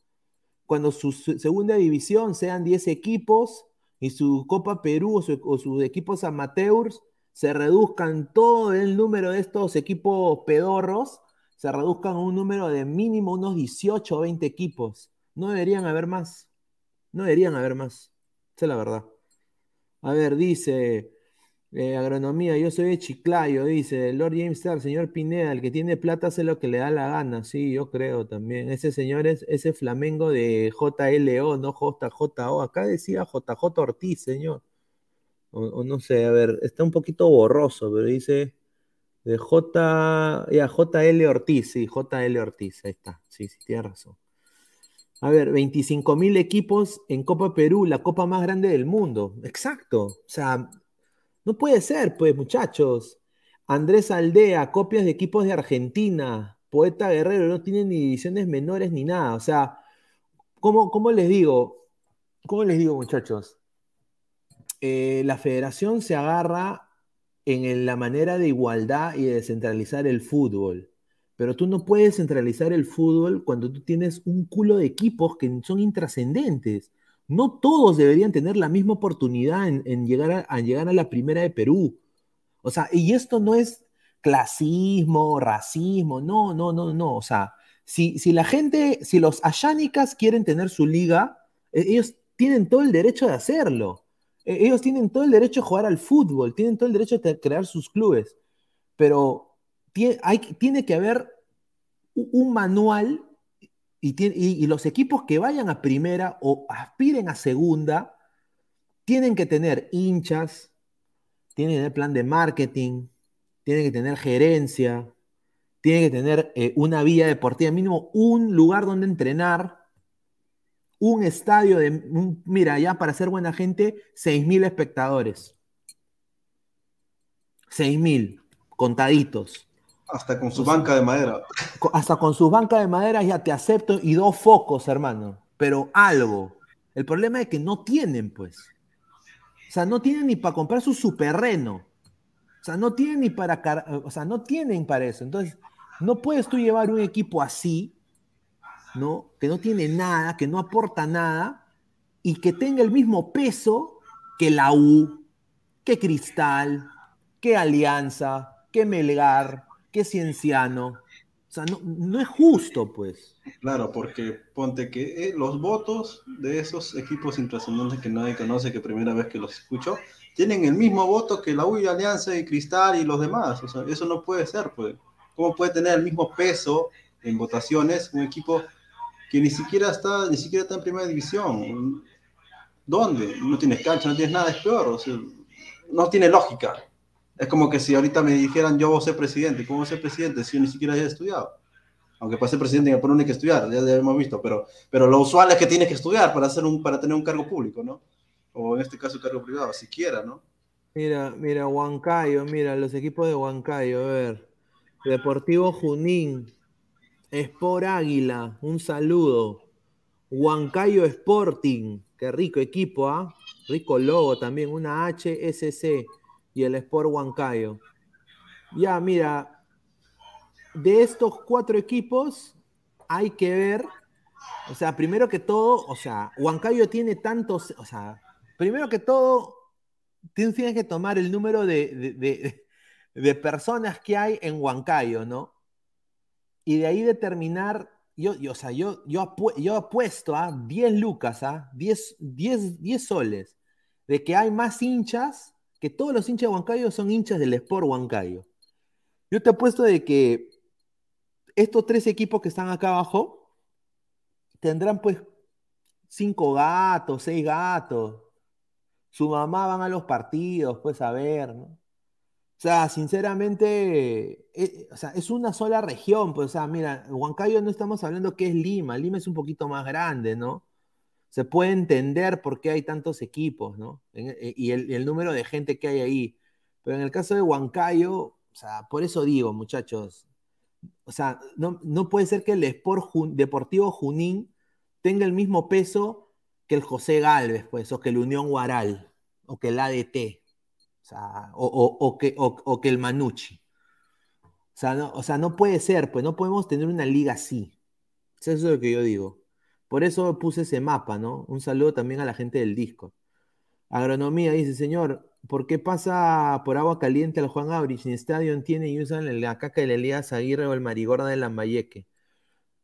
Cuando su, segunda división sean 10 equipos y su Copa Perú o, sus equipos amateurs se reduzcan todo el número de estos equipos pedorros, se reduzcan a un número de mínimo unos 18 o 20 equipos. No deberían haber más. No deberían haber más. Esa es la verdad. A ver, dice Agronomía, yo soy de Chiclayo, dice Lord James Star, señor Pineda, el que tiene plata hace lo que le da la gana. Sí, yo creo también. Ese señor es ese Flamengo de JLO, no JJO. Acá decía JJ Ortiz, señor. O, no sé, a ver, está un poquito borroso, pero dice de J, ya, JL Ortiz, sí, JL Ortiz, ahí está, sí, sí, tiene razón. A ver, 25 mil equipos en Copa Perú, la copa más grande del mundo. Exacto. O sea, no puede ser, pues, muchachos. Andrés Aldea, copias de equipos de Argentina. Poeta Guerrero, no tienen ni divisiones menores ni nada. O sea, ¿cómo, cómo les digo? ¿Cómo les digo, muchachos? Eh, la federación se agarra en la manera de igualdad y de descentralizar el fútbol. Pero tú no puedes centralizar el fútbol cuando tú tienes un culo de equipos que son intrascendentes. No todos deberían tener la misma oportunidad en, llegar, a, llegar a la primera de Perú. O sea, y esto no es clasismo, racismo, no, no, no, no. O sea, si, si la gente, si los ayánicas quieren tener su liga, e, ellos tienen todo el derecho de hacerlo. E, ellos tienen todo el derecho de jugar al fútbol, tienen todo el derecho de crear sus clubes. Pero tiene, hay, tiene que haber un manual y, los equipos que vayan a primera o aspiren a segunda tienen que tener hinchas, tienen que tener plan de marketing, tienen que tener gerencia, tienen que tener eh, una vía deportiva, mínimo un lugar donde entrenar, un estadio de, mira, ya para ser buena gente, 6.000 espectadores. 6.000, contaditos. Hasta con su banca de madera. Hasta con su banca de madera ya te acepto y dos focos, hermano. Pero algo. El problema es que no tienen, pues. O sea, no tienen ni para comprar su superreno. O sea, no tienen ni para. O sea, no tienen para eso. Entonces, no puedes tú llevar un equipo así, ¿no? Que no tiene nada, que no aporta nada y que tenga el mismo peso que la U, que Cristal, que Alianza, que Melgar, que cienciano. O sea, no, es justo, pues. Claro, porque ponte que eh, los votos de esos equipos intrascendentes que nadie conoce, que primera vez que los escucho, tienen el mismo voto que la U y Alianza y Cristal y los demás. O sea, eso no puede ser, pues. ¿Cómo puede tener el mismo peso en votaciones un equipo que ni siquiera está, ni siquiera está en primera división? ¿Dónde? No tienes cancha, no tienes nada, es peor. O sea, no tiene lógica. Es como que si ahorita me dijeran yo voy a ser presidente, ¿cómo voy a ser presidente si yo ni siquiera haya estudiado? Aunque para ser presidente por uno hay que estudiar, ya, hemos visto, pero, pero lo usual es que tienes que estudiar para, hacer un, para tener un cargo público, ¿no? O en este caso cargo privado, siquiera, ¿no? Mira, mira, Huancayo, mira, los equipos de Huancayo, a ver. Deportivo Junín, Sport Águila, un saludo. Huancayo Sporting, qué rico equipo, ¿ah? Rico logo también, una HSC y el Sport Huancayo. Ya, mira, de estos cuatro equipos hay que ver, o sea, primero que todo, o sea, Huancayo tiene tantos, o sea, primero que todo, tienes que tomar el número de, de, personas que hay en Huancayo, ¿no? Y de ahí determinar, yo, yo o sea, yo, yo, yo apuesto a 10 lucas, a 10, 10, 10 soles, de que hay más hinchas que todos los hinchas de Huancayo son hinchas del Sport Huancayo. Yo te apuesto de que estos tres equipos que están acá abajo tendrán pues cinco gatos, seis gatos. Su mamá van a los partidos, pues a ver, ¿no? O sea, sinceramente, eh, o sea, es una sola región, pues, o sea, mira, Huancayo no estamos hablando que es Lima, Lima es un poquito más grande, ¿no? Se puede entender por qué hay tantos equipos, ¿no? Eh, y el, número de gente que hay ahí. Pero en el caso de Huancayo, o sea, por eso digo, muchachos, o sea, no, no puede ser que el Sport Deportivo Junín tenga el mismo peso que el José Galvez, pues, o que el Unión Guaral, o que el ADT, o, o, que, o, que el Manucci. Sea, no, o sea, no puede ser, pues no podemos tener una liga así. Eso es lo que yo digo. Por eso puse ese mapa, ¿no? Un saludo también a la gente del disco. Agronomía dice, señor, ¿por qué pasa por agua caliente al Juan Abrich? Ni estadio tiene y usan la caca de Elías Aguirre o el Marigorda de Lambayeque.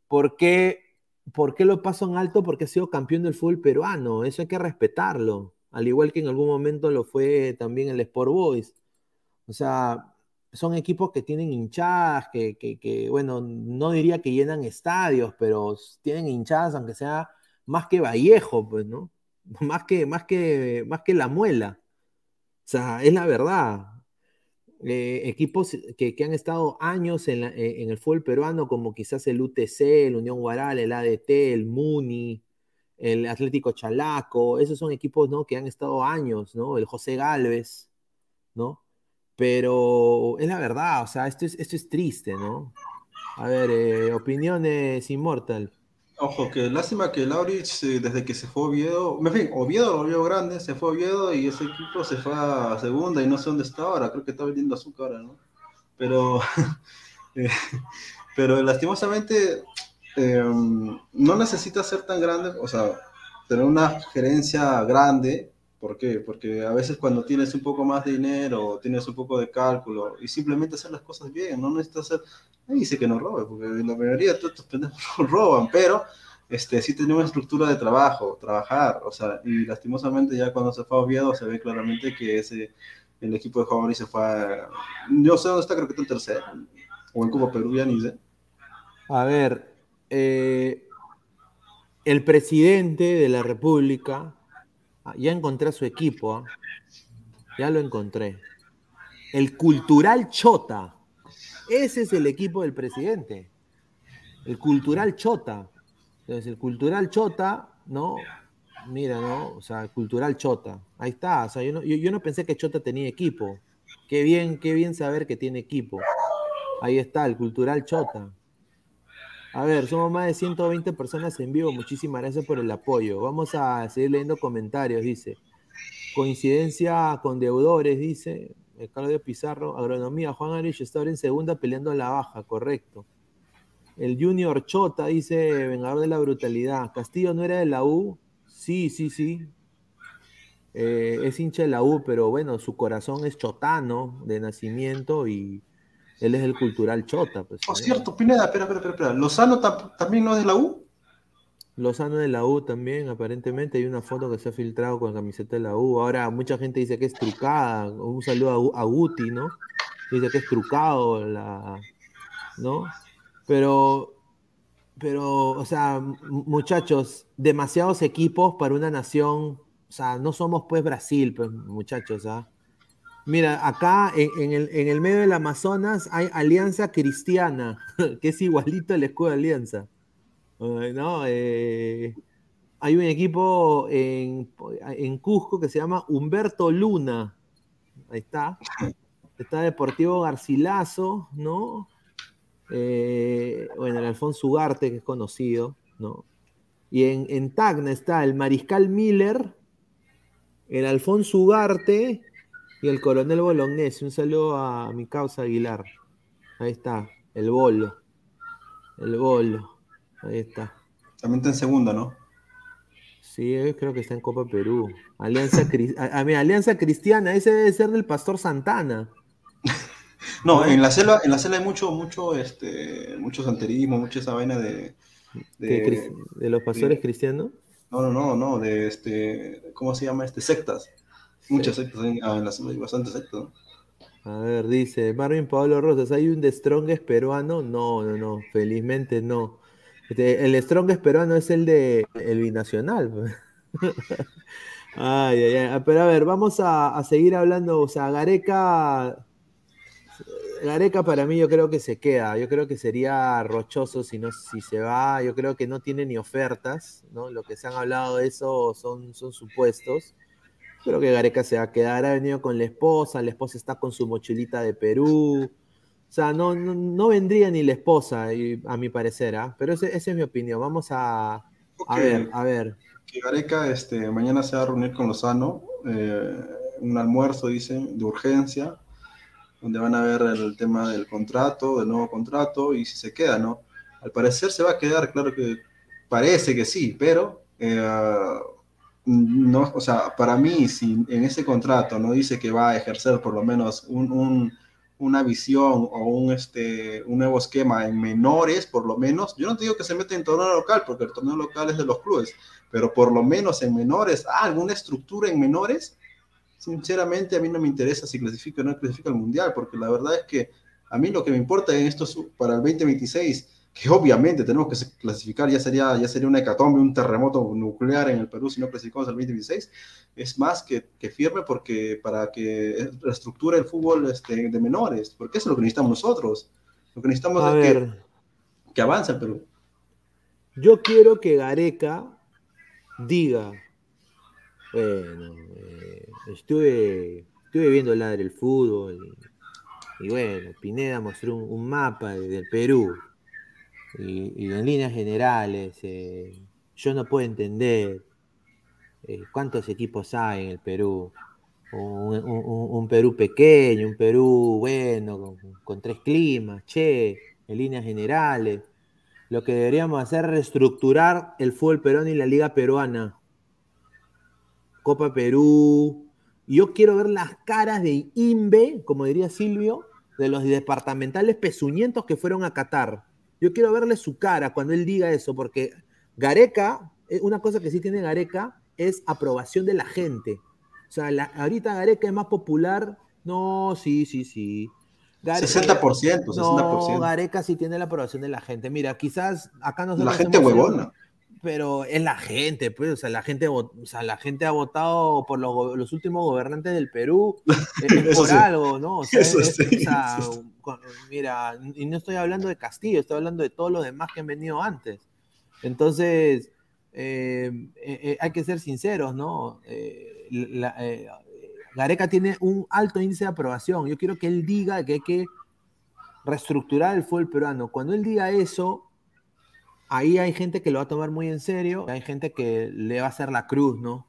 ¿Por qué, ¿Por qué lo paso en alto? Porque ha sido campeón del fútbol peruano. Eso hay que respetarlo. Al igual que en algún momento lo fue también el Sport Boys. O sea, son equipos que tienen hinchadas, que, bueno, no diría que llenan estadios, pero tienen hinchadas, aunque sea más que Vallejo, pues, ¿no? Más que, más que, más que la muela. O sea, es la verdad. Eh, equipos que, han estado años en, eh, en, el fútbol peruano, como quizás el UTC, el Unión Guaral, el ADT, el Muni, el Atlético Chalaco, esos son equipos ¿no? que han estado años, ¿no? El José Galvez, ¿no? Pero es la verdad, o sea, esto es, esto es triste, ¿no? A ver, eh, opiniones Immortal. Ojo, que lástima que Laurich, eh, desde que se fue Oviedo, en fin, Oviedo lo vio grande, se fue Oviedo y ese equipo se fue a segunda y no sé dónde está ahora, creo que está vendiendo azúcar ahora, ¿no? Pero, eh, pero lastimosamente no necesita ser tan grande, o sea, tener una gerencia grande. ¿Por qué? Porque a veces cuando tienes un poco más de dinero, tienes un poco de cálculo y simplemente hacer las cosas bien, no necesitas hacer... Ahí dice que no robe, porque la mayoría de estos pendejos roban, pero este, sí tenía una estructura de trabajo, trabajar, o sea, y lastimosamente ya cuando se fue a Oviedo se ve claramente que ese, el equipo de Juan se fue a, yo sé dónde está, creo que está en tercero, o en Copa Perú, ya ni sé. A ver, eh, el presidente de la República, ya encontré a su equipo, ¿ah? ya lo encontré. El Cultural Chota. Ese es el equipo del presidente. El Cultural Chota. Entonces, el Cultural Chota, ¿no? Mira, ¿no? O sea, Cultural Chota. Ahí está. O sea, yo no, yo, no pensé que Chota tenía equipo. Qué bien, qué bien saber que tiene equipo. Ahí está, el Cultural Chota. A ver, somos más de 120 personas en vivo. Muchísimas gracias por el apoyo. Vamos a seguir leyendo comentarios, dice. Coincidencia con deudores, dice. Carlos Pizarro. Agronomía, Juan Arich está ahora en segunda peleando a la baja, correcto. El Junior Chota dice, vengador de la brutalidad. Castillo no era de la U. Sí, sí, sí. Eh, es hincha de la U, pero bueno, su corazón es chotano de nacimiento y él es el cultural chota. Pues, oh, cierto, Pineda, espera, espera, espera. ¿Lozano también no es de la U? Lozano de la U también, aparentemente. Hay una foto que se ha filtrado con la camiseta de la U. Ahora, mucha gente dice que es trucada. Un saludo a, a Guti, ¿no? Dice que es trucado la. ¿No? Pero, pero, o sea, muchachos, demasiados equipos para una nación. O sea, no somos pues Brasil, pues, muchachos, ¿ah? Mira, acá en, el, medio del Amazonas hay Alianza Cristiana, que es igualito al escudo de Alianza. ¿no? Eh, hay un equipo en, en, Cusco que se llama Humberto Luna. Ahí está. Está Deportivo Garcilaso, ¿no? Eh, bueno, el Alfonso Ugarte, que es conocido, ¿no? Y en, en Tacna está el Mariscal Miller, el Alfonso Ugarte y el Coronel Bolognese. Un saludo a mi causa Aguilar. Ahí está, el bolo. El bolo. Ahí está. También está en segunda, ¿no? Sí, creo que está en Copa Perú. Alianza, Alianza Cristiana, ese debe ser del Pastor Santana. No, en la selva, en la selva hay mucho, mucho, este, mucho santerismo, mucha esa vaina de. ¿De, los pastores cristianos? No, no, no, no, de este, ¿cómo se llama este? Sectas. Muchas sectas en, ah, en la hay bastantes sectas, A ver, dice Marvin Pablo Rosas, ¿hay un de Strongest peruano? No, no, no, felizmente no. Este, el Strongest peruano es el de el binacional. ay, ay, ay. Pero a ver, vamos a, a seguir hablando. O sea, Gareca Gareca para mí yo creo que se queda, yo creo que sería rochoso si no si se va, yo creo que no tiene ni ofertas, ¿no? Lo que se han hablado de eso son, son supuestos. Creo que Gareca se va a quedar, ha venido con la esposa, la esposa está con su mochilita de Perú. O sea, no, no, vendría ni la esposa, a mi parecer, ¿ah? pero esa es mi opinión. Vamos a, a ver, a ver. Que Gareca este, mañana se va a reunir con Lozano, eh, un almuerzo, dicen, de urgencia, donde van a ver el tema del contrato, del nuevo contrato y si se queda, ¿no? Al parecer se va a quedar, claro que parece que sí, pero eh, no, o sea, para mí, si en ese contrato no dice que va a ejercer por lo menos un, una visión o un, este, un nuevo esquema en menores, por lo menos, yo no te digo que se mete en torneo local, porque el torneo local es de los clubes, pero por lo menos en menores, ah, alguna estructura en menores, sinceramente a mí no me interesa si clasifica o no clasifica al Mundial, porque la verdad es que a mí lo que me importa en esto para el 2026, que obviamente tenemos que clasificar, ya sería, ya sería una hecatombe, un terremoto nuclear en el Perú si no clasificamos al 2026, es más que, que firme porque para que reestructure el fútbol este, de menores, porque eso es lo que necesitamos nosotros. Lo que necesitamos es que, que avance el Perú. Yo quiero que Gareca diga, bueno, eh, estuve, estuve viendo la del fútbol y, bueno, Pineda mostró un, mapa del Perú y, en líneas generales eh, yo no puedo entender eh, cuántos equipos hay en el Perú. Un, Perú pequeño, un Perú bueno, con, tres climas, che, en líneas generales. Lo que deberíamos hacer es reestructurar el fútbol peruano y la liga peruana Copa Perú. Yo quiero ver las caras de Imbe, como diría Silvio, de los departamentales pezuñentos que fueron a Qatar. Yo quiero verle su cara cuando él diga eso, porque Gareca, eh, una cosa que sí tiene Gareca es aprobación de la gente. O sea, ahorita Gareca es más popular. No, sí, sí, sí. 60%, 60%. No, Gareca sí tiene la aprobación de la gente. Mira, quizás acá no La gente huevona pero es la gente, pues, o sea, la gente, o sea, la gente ha votado por los, últimos gobernantes del Perú es, por algo, ¿no? O sea, mira, y no estoy hablando de Castillo, estoy hablando de todos los demás que han venido antes. Entonces, eh, eh, eh, hay que ser sinceros, ¿no? Gareca tiene un alto índice de aprobación. Yo quiero que él diga que hay que reestructurar el fútbol peruano. Cuando él diga eso, ahí hay gente que lo va a tomar muy en serio, hay gente que le va a hacer la cruz, ¿no?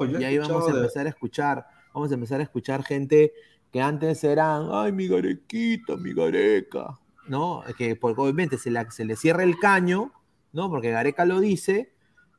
y ahí vamos a empezar a escuchar, vamos a empezar a escuchar gente que antes eran, ay, mi garequita, mi gareca, ¿no? Que porque obviamente se, se le cierra el caño, ¿no? Porque Gareca lo dice,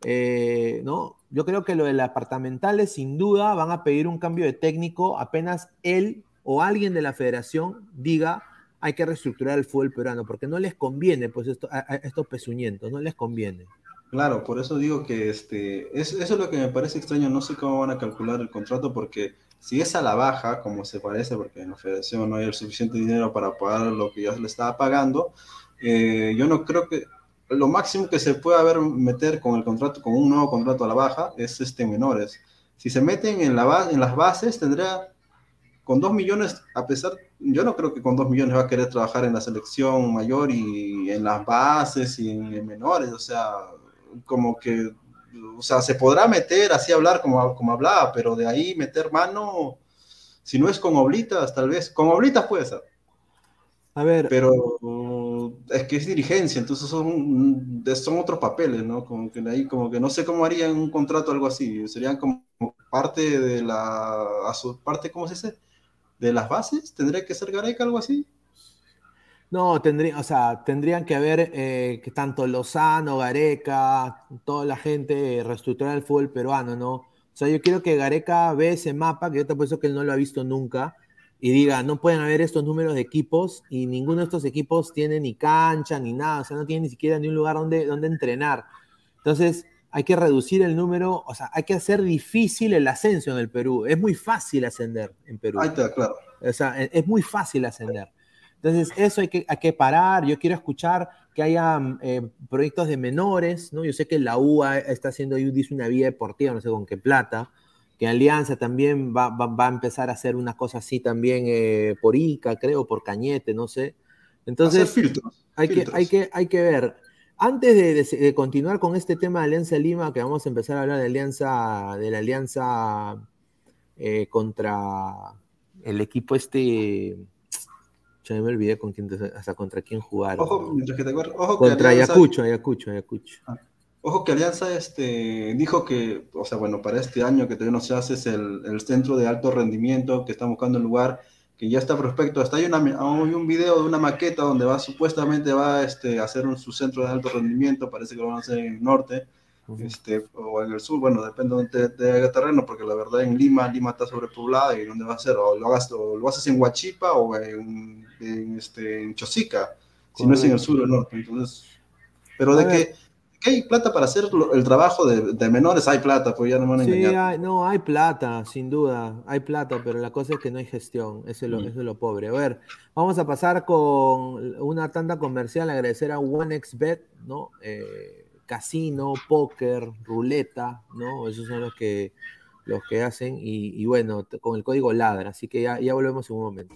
eh, ¿no? Yo creo que lo de las apartamentales, sin duda, van a pedir un cambio de técnico apenas él o alguien de la federación diga hay que reestructurar el fútbol peruano, porque no les conviene, pues, estos pezuñentos, no les conviene. Claro, por eso digo que este, eso es lo que me parece extraño, no sé cómo van a calcular el contrato, porque si es a la baja, como se parece, porque en la federación no hay el suficiente dinero para pagar lo que ya se le estaba pagando, eh, yo no creo que lo máximo que se puede haber meter con el contrato, con un nuevo contrato a la baja, es este menores. Si se meten en, la, en las bases, tendría con dos millones, a pesar, yo no creo que con dos millones va a querer trabajar en la selección mayor y en las bases y en, menores, o sea, como que, o sea, se podrá meter así hablar como, como hablaba, pero de ahí meter mano, si no es con oblitas, tal vez, con oblitas puede ser. A ver. Pero es que es dirigencia, entonces son, son otros papeles, ¿no? Como que ahí, como que no sé cómo harían un contrato algo así, serían como parte de la, a su parte, ¿cómo se dice? De las bases? ¿Tendría que ser Gareca algo así? No, tendría, o sea, tendrían que haber eh, que tanto Lozano, Gareca, toda la gente reestructurar el fútbol peruano, ¿no? O sea, yo quiero que Gareca vea ese mapa, que yo te puesto que él no lo ha visto nunca, y diga, no pueden haber estos números de equipos y ninguno de estos equipos tiene ni cancha ni nada, o sea, no tiene ni siquiera ni un lugar donde, donde entrenar. Entonces, hay que reducir el número, o sea, hay que hacer difícil el ascenso en el Perú. Es muy fácil ascender en Perú. Ahí está, claro. O sea, e, es muy fácil ascender. Entonces, eso hay que, hay que parar. Yo quiero escuchar que haya eh, proyectos de menores, ¿no? Yo sé que la UA está haciendo, dice una vía deportiva, no sé con qué plata, que Alianza también va, va, a empezar a hacer una cosa así también eh, por ICA, creo, por Cañete, no sé. Entonces, filtros, hay, Que, hay, que, hay que ver. Antes de, continuar con este tema de Alianza Lima, que vamos a empezar a hablar de alianza, de la alianza eh, contra el equipo este. Ya me olvidé con quién, hasta contra quién jugar. Ojo, que te ojo contra Ayacucho, Ayacucho, Ayacucho. Ah, ojo que Alianza este, dijo que, o sea, bueno, para este año que todavía no se hace es el, el centro de alto rendimiento que está buscando el lugar que ya está prospecto. Hasta hay, una, hay un video de una maqueta donde va supuestamente va este, a hacer un, su centro de alto rendimiento, parece que lo van a hacer en el norte. Este, o en el sur, bueno, depende de donde te haga terreno, porque la verdad en Lima, Lima está sobrepoblada y dónde va a ser, o lo, hagas, o lo haces en Huachipa o en, en, este, en Chosica, si no es en el sur o el norte. Entonces, pero de que hay plata para hacer el trabajo de, menores, hay plata, pues ya no me van a engañar. Sí, no, hay plata, sin duda, hay plata, pero la cosa es que no hay gestión, eso es lo, mm. eso es lo pobre. A ver, vamos a pasar con una tanda comercial, agradecer a OneXBet, ¿no? Eh, casino, póker, ruleta, ¿no? Esos son los que, los que hacen, y, bueno, con el código LADRA, así que ya, ya volvemos en un momento.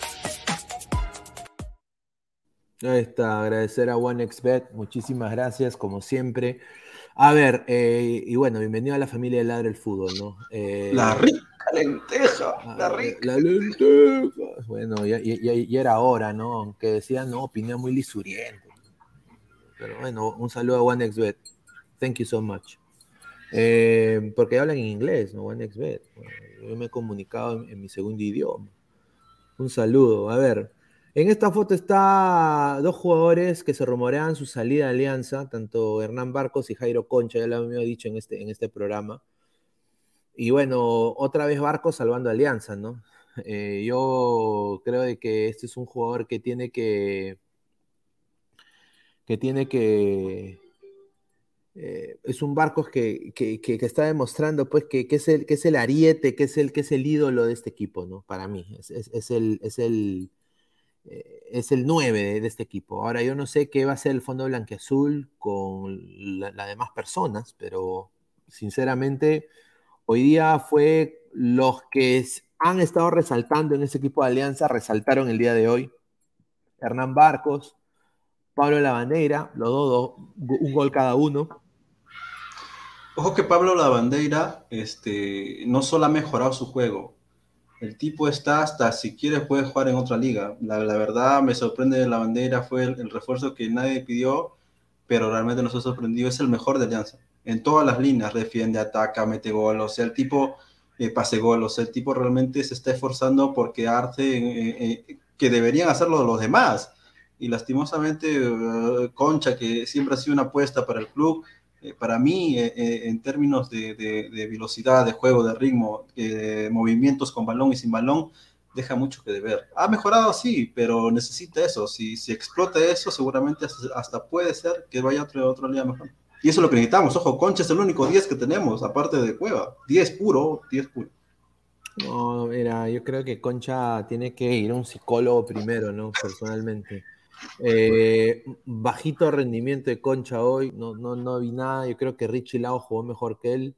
Ahí está, agradecer a OneXBet, muchísimas gracias, como siempre. A ver, eh, y bueno, bienvenido a la familia de Ladre el Fútbol, ¿no? Eh, la rica lenteja, la rica. La lenteja. Bueno, ya, ya- ya- ya era hora, ¿no? Aunque decían, no, opinión muy lisuriento. Pero bueno, un saludo a OneXBet. Thank you so much. Eh, porque hablan en inglés, ¿no? OneXBet. Bueno, yo me he comunicado en, en mi segundo idioma. Un saludo. A ver, en esta foto está dos jugadores que se rumorean su salida de alianza, tanto Hernán Barcos y Jairo Concha, ya lo habíamos dicho en este, en este programa. Y bueno, otra vez Barcos salvando alianza, ¿no? Eh, yo creo de que este es un jugador que tiene que. que tiene que. eh, es un Barcos que, que- está demostrando pues que, es el, que es el ariete, que es el, que es el ídolo de este equipo, ¿no? Para mí. Es, es- el. Es el es el 9 de, este equipo. Ahora, yo no sé qué va a ser el fondo blanqueazul con la- las demás personas, pero sinceramente, hoy día fue los que han estado resaltando en ese equipo de Alianza, resaltaron el día de hoy. Hernán Barcos, Pablo Lavandeira, los dos, dos, un gol cada uno. Ojo que Pablo Lavandeira este, no solo ha mejorado su juego, el tipo está hasta si quiere puede jugar en otra liga. La, la verdad me sorprende de Lavandeira, fue el, refuerzo que nadie pidió, pero realmente nos ha sorprendido, es el mejor de Alianza. En todas las líneas, defiende, ataca, mete gol, o sea, el tipo eh, pase gol, o sea, el tipo realmente se está esforzando por quedarse, en- en- que deberían hacerlo los demás. Y lastimosamente, eh, Concha, que siempre ha sido una apuesta para el club, eh, para mí, eh, eh, en términos de, velocidad, de juego, de ritmo, movimientos con balón y sin balón, deja mucho que deber. Ha mejorado, sí, pero necesita eso. Si, si explota eso, seguramente hasta, puede ser que vaya otro, otro liga mejor. Y eso es lo que necesitamos. Ojo, Concha es el único 10 que tenemos, aparte de Cueva. 10 puro, 10 puro. No, mira, yo creo que Concha tiene que ir a un psicólogo primero, ¿no? Personalmente. Eh, bajito rendimiento de Concha hoy, no, no, no vi nada. Yo creo que Richie Lao jugó mejor que él.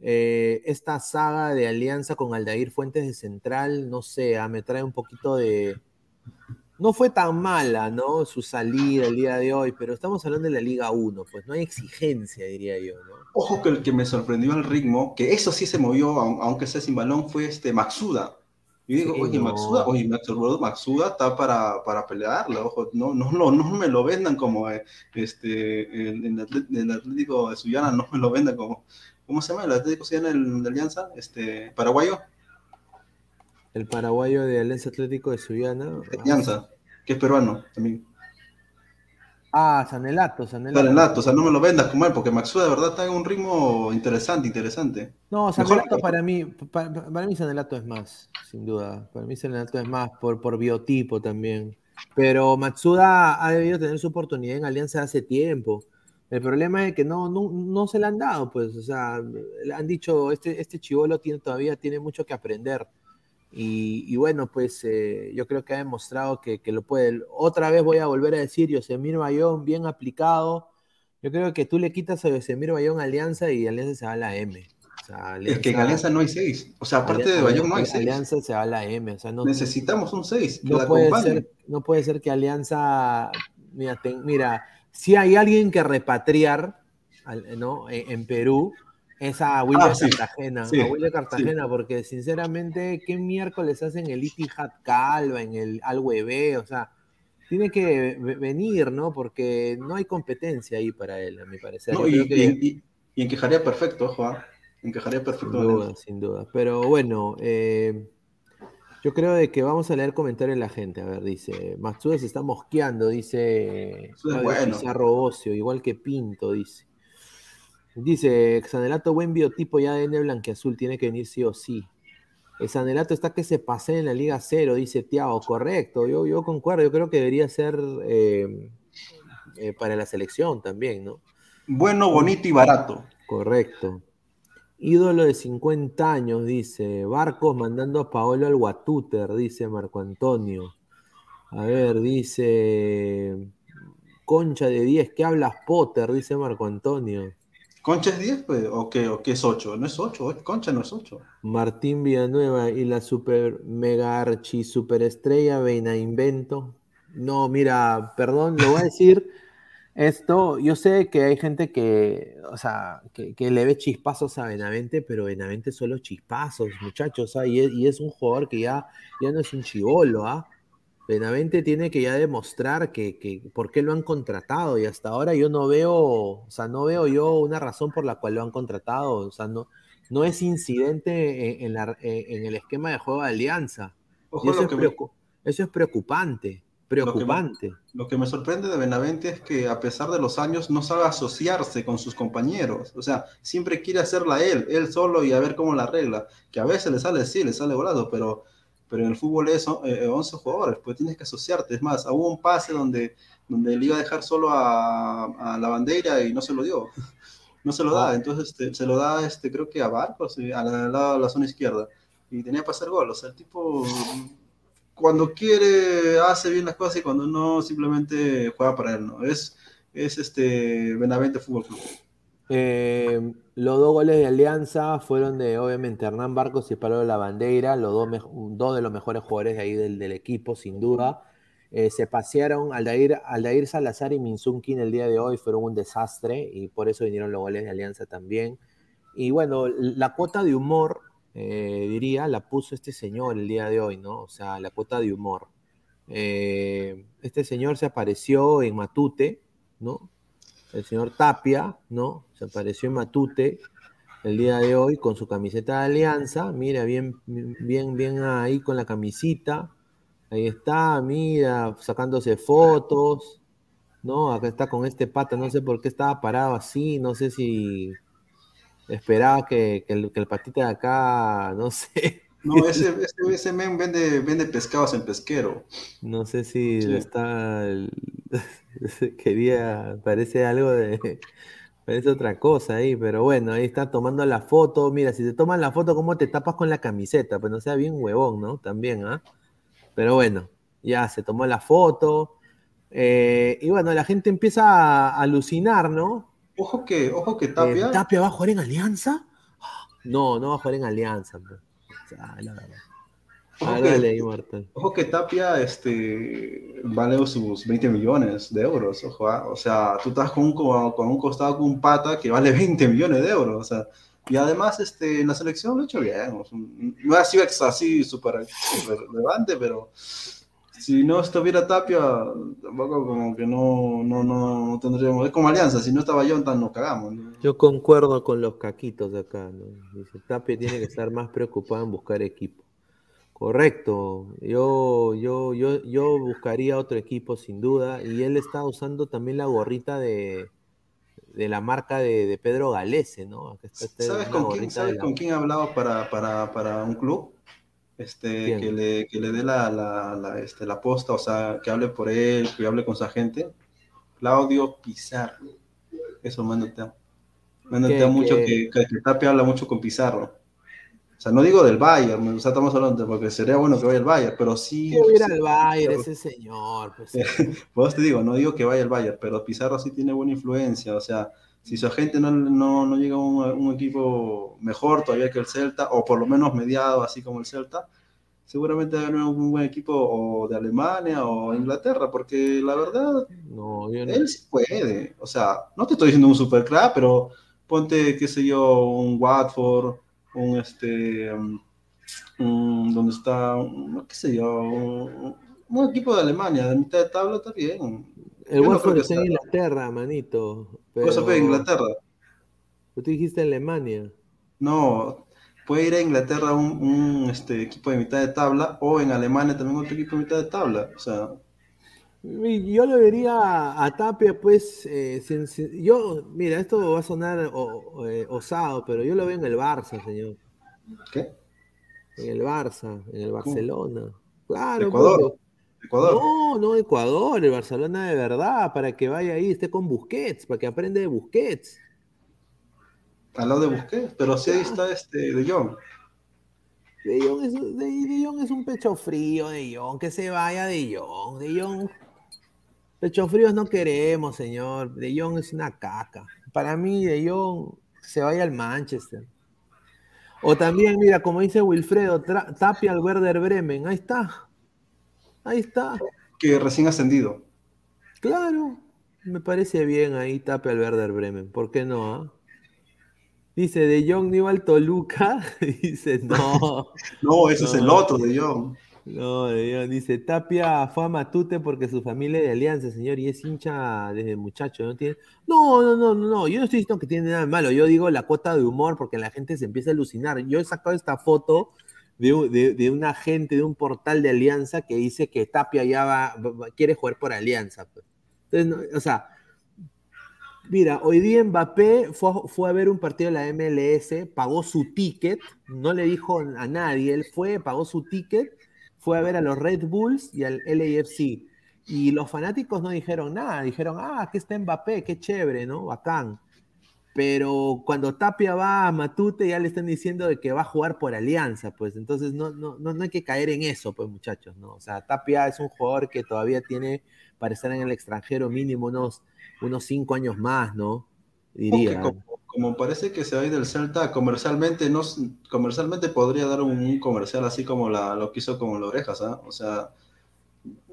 Eh, esta saga de alianza con Aldair Fuentes de Central, no sé, ah, me trae un poquito de. No fue tan mala, ¿no? Su salida el día de hoy, pero estamos hablando de la Liga 1, pues no hay exigencia, diría yo, ¿no? Ojo que el que me sorprendió el ritmo, que eso sí se movió, aun- aunque sea sin balón, fue este Maxuda. Yo digo, Sí, oye, no. Maxuda, oye, Maxuda está para, para pelearle, ojo, no, no, no, no me lo vendan como eh, este, el, el Atl- el Atlético de Sullana, no me lo vendan como, ¿cómo se llama? El Atlético Sullana el de Alianza, este, paraguayo, El paraguayo de Alianza Atlético de Sullana. Alianza, que es peruano también. Ah, Sanelato, Sanelato. Sanelato, o sea, no me lo vendas como él, porque Maxuda de verdad está en un ritmo interesante, interesante. No, Mejor Sanelato que- para mí, pa- pa- para, mí Sanelato es más, sin duda. Para mí Sanelato es más por, por biotipo también. Pero Matsuda ha debido tener su oportunidad en Alianza hace tiempo. El problema es que no, no, no se le han dado, pues, o sea, han dicho, este, este chivolo tiene, todavía tiene mucho que aprender. Y, y bueno, pues eh, yo creo que ha demostrado que, que lo puede. Otra vez voy a volver a decir, Yosemir Bayón, bien aplicado. Yo creo que tú le quitas a Yosemir Bayón Alianza y Alianza se va a la M. O sea, Es que en Alianza no hay seis, o sea, aparte de Alianza- Bayón no hay seis. Alianza se va a la M. O sea, no, Necesitamos un 6 que no puede ser, no puede ser que Alianza, mira, ten- mira, si hay alguien que repatriar, ¿no? En, en Perú, es a William Ah, sí, Cartagena, sí, a Cartagena, porque sinceramente, ¿qué miércoles hacen el Itihad Calva, en el Al Hueve? O sea, tiene que ve- venir, ¿no? Porque no hay competencia ahí para él, a mi parecer. No, y, que- y- y- y encajaría perfecto, ojo, ¿ah? encajaría perfecto. Sin duda, sin duda. Pero bueno, eh, yo creo de que vamos a leer comentarios de la gente. A ver, dice, Matsuda se está mosqueando, dice Claudio bueno. Pizarro Ocio, igual que Pinto, dice. Dice, Xanelato, buen biotipo ya de N blanqueazul, tiene que venir sí o sí. El Sanelato está que se pase en la Liga Cero, dice Tiago. Correcto, yo, yo concuerdo, yo creo que debería ser eh, eh, para la selección también, ¿no? Bueno, bonito y barato. Correcto. Ídolo de 50 años, dice. Barcos mandando a Paolo al Guatúter, dice Marco Antonio. A ver, dice. Concha de 10, ¿qué hablas Potter? Dice Marco Antonio. ¿Concha es 10 pues, o qué, o qué es 8? No es 8, Concha no es 8. Martín Villanueva y la super mega archi superestrella Veina Invento. No, mira, perdón, lo voy a decir. Esto, yo sé que hay gente que, o sea, que, le ve chispazos a Benavente, pero Benavente solo chispazos, muchachos, ¿ah? y, es, y, es, un jugador que ya, ya no es un chivolo, ¿ah? Benavente tiene que ya demostrar que, que, por qué lo han contratado, y hasta ahora yo no veo, o sea, no veo yo una razón por la cual lo han contratado, o sea, no, no es incidente en, en, la, en el esquema de juego de alianza. Ojo, eso, es me... eso es preocupante. Preocupante. Lo que, me, lo que, me, sorprende de Benavente es que a pesar de los años no sabe asociarse con sus compañeros. O sea, siempre quiere hacerla él, él solo y a ver cómo la arregla. Que a veces le sale, sí, le sale volado, pero, pero en el fútbol es eh, 11 jugadores, pues tienes que asociarte. Es más, hubo un pase donde, donde le iba a dejar solo a, a la bandera y no se lo dio. no se lo da, entonces este, se lo da, este, creo que a Barcos, a la, la, la zona izquierda. Y tenía para hacer gol. O sea, el tipo cuando quiere hace bien las cosas y cuando no simplemente juega para él, ¿no? Es, es este Benavente Fútbol Club. Eh, los dos goles de Alianza fueron de, obviamente, Hernán Barcos y Pablo La Bandeira, los dos, de los mejores jugadores de ahí del, del equipo, sin duda. Eh, se pasearon, Aldair, Aldair Salazar y Minsunkin el día de hoy fueron un desastre y por eso vinieron los goles de Alianza también. Y bueno, la cuota de humor eh, diría, la puso este señor el día de hoy, ¿no? O sea, la cuota de humor. Eh, este señor se apareció en Matute, ¿no? El señor Tapia, ¿no? Se apareció en Matute el día de hoy con su camiseta de alianza. Mira, bien, bien, bien ahí con la camisita. Ahí está, mira, sacándose fotos. ¿No? Acá está con este pata, no sé por qué estaba parado así, no sé si esperaba que, que, el, que el patita de acá, no sé. No, ese, ese, ese men vende, vende pescados en pesquero. No sé si sí. está. Quería. Parece algo de. Parece otra cosa ahí, pero bueno, ahí está tomando la foto. Mira, si te toman la foto, ¿cómo te tapas con la camiseta? Pues no sea bien huevón, ¿no? También, ¿ah? ¿eh? Pero bueno, ya se tomó la foto. Eh, y bueno, la gente empieza a alucinar, ¿no? Ojo que, ojo que Tapia. Eh, ¿Tapia va a jugar en Alianza? No, no va a jugar en Alianza. Ah, la verdad. Ojo, ah, que, dale, ojo que Tapia este, vale sus 20 millones de euros. Ojo, ¿ah? O sea, tú estás con un, con un costado con un pata que vale 20 millones de euros. O sea, y además este, en la selección lo ha hecho bien. No ha sido así súper relevante, pero si no estuviera Tapia, tampoco como que no, no, no, tendríamos. Es como alianza, si no estaba Jonathan nos cagamos. ¿no? Yo concuerdo con los caquitos de acá. ¿no? Dice, Tapia tiene que estar más preocupado en buscar equipo. Correcto. Yo, yo, yo, yo buscaría otro equipo sin duda. Y él está usando también la gorrita de, de la marca de, de Pedro Galese, ¿no? Está, ¿Sabes, con quién, ¿sabes la... con quién ha hablado para, para, para un club? este, que le, que le, dé la, la, la, este, la posta, o sea, que hable por él, que hable con su agente. Claudio Pizarro. Eso, mándate. Mándate mucho que, que, que Tapia habla mucho con Pizarro. O sea, no digo del Bayern, o sea, estamos hablando porque sería bueno que vaya el Bayern, pero sí. Que ir al Bayern ese señor. Pues, pues te digo, no digo que vaya el Bayern, pero Pizarro sí tiene buena influencia, o sea, si su agente no, no, no llega a un, un, equipo mejor todavía que el Celta, o por lo menos mediado así como el Celta, seguramente va a haber un buen equipo o de Alemania o Inglaterra, porque la verdad, no, no. él sí puede. O sea, no te estoy diciendo un super crack, pero ponte, qué sé yo, un Watford, un este, um, donde está, un, qué sé yo, un, un, equipo de Alemania, de mitad de tabla está bien. El Watford está en Inglaterra, manito. Pero... ¿Cosa fue Inglaterra? ¿Tú dijiste Alemania? No, puede ir a Inglaterra un, un este, equipo de mitad de tabla o en Alemania también otro equipo de mitad de tabla. O sea, yo lo vería a Tapia, pues, eh, sin, sin, yo, mira, esto va a sonar o, eh, osado, pero yo lo veo en el Barça, señor. ¿Qué? En el Barça, en el Barcelona. Claro. Ecuador. Ecuador. No, no Ecuador, el Barcelona de verdad, para que vaya ahí, esté con Busquets, para que aprenda de Busquets. Al lado de Busquets, pero sí ahí está este De Jong. De Jong es, de, de Jong es un pecho frío, De Jong, que se vaya De Jong. De Jong. Pecho fríos no queremos, señor. De Jong es una caca. Para mí, De Jong se vaya al Manchester. O también, mira, como dice Wilfredo, Tapia al Werder Bremen. Ahí está. Ahí está. Que recién ascendido. Claro. Me parece bien ahí tape al Werder Bremen. ¿Por qué no? ah? Dice de Jong Nival Toluca. Dice no. No, ese es el otro de John. No, dice Tapia fue a Matute porque su familia de Alianza, señor, y es hincha desde muchacho. No, tiene... no, no, no, no. Yo no estoy diciendo que tiene nada de malo. Yo digo la cuota de humor porque la gente se empieza a alucinar. Yo he sacado esta foto de, un- de, de una gente de un portal de Alianza que dice que Tapia ya va, quiere jugar por Alianza. pues. Entonces, no, o sea, mira, hoy día Mbappé fue, fue a ver un partido de la MLS, pagó su ticket, no le dijo a nadie, él fue, pagó su ticket, fue a ver a los Red Bulls y al LAFC. Y los fanáticos no dijeron nada, dijeron, ah, aquí está Mbappé, qué chévere, ¿no? Bacán. Pero cuando Tapia va a Matute ya le están diciendo de que va a jugar por Alianza, pues entonces no, no, no, no hay que caer en eso, pues muchachos, ¿no? O sea, Tapia es un jugador que todavía tiene para estar en el extranjero mínimo unos, unos cinco años más, ¿no? Diría. Como, como parece que se va a ir del Celta, comercialmente, no, comercialmente podría dar un, un comercial así como la, lo que hizo con las orejas, ¿ah? O sea,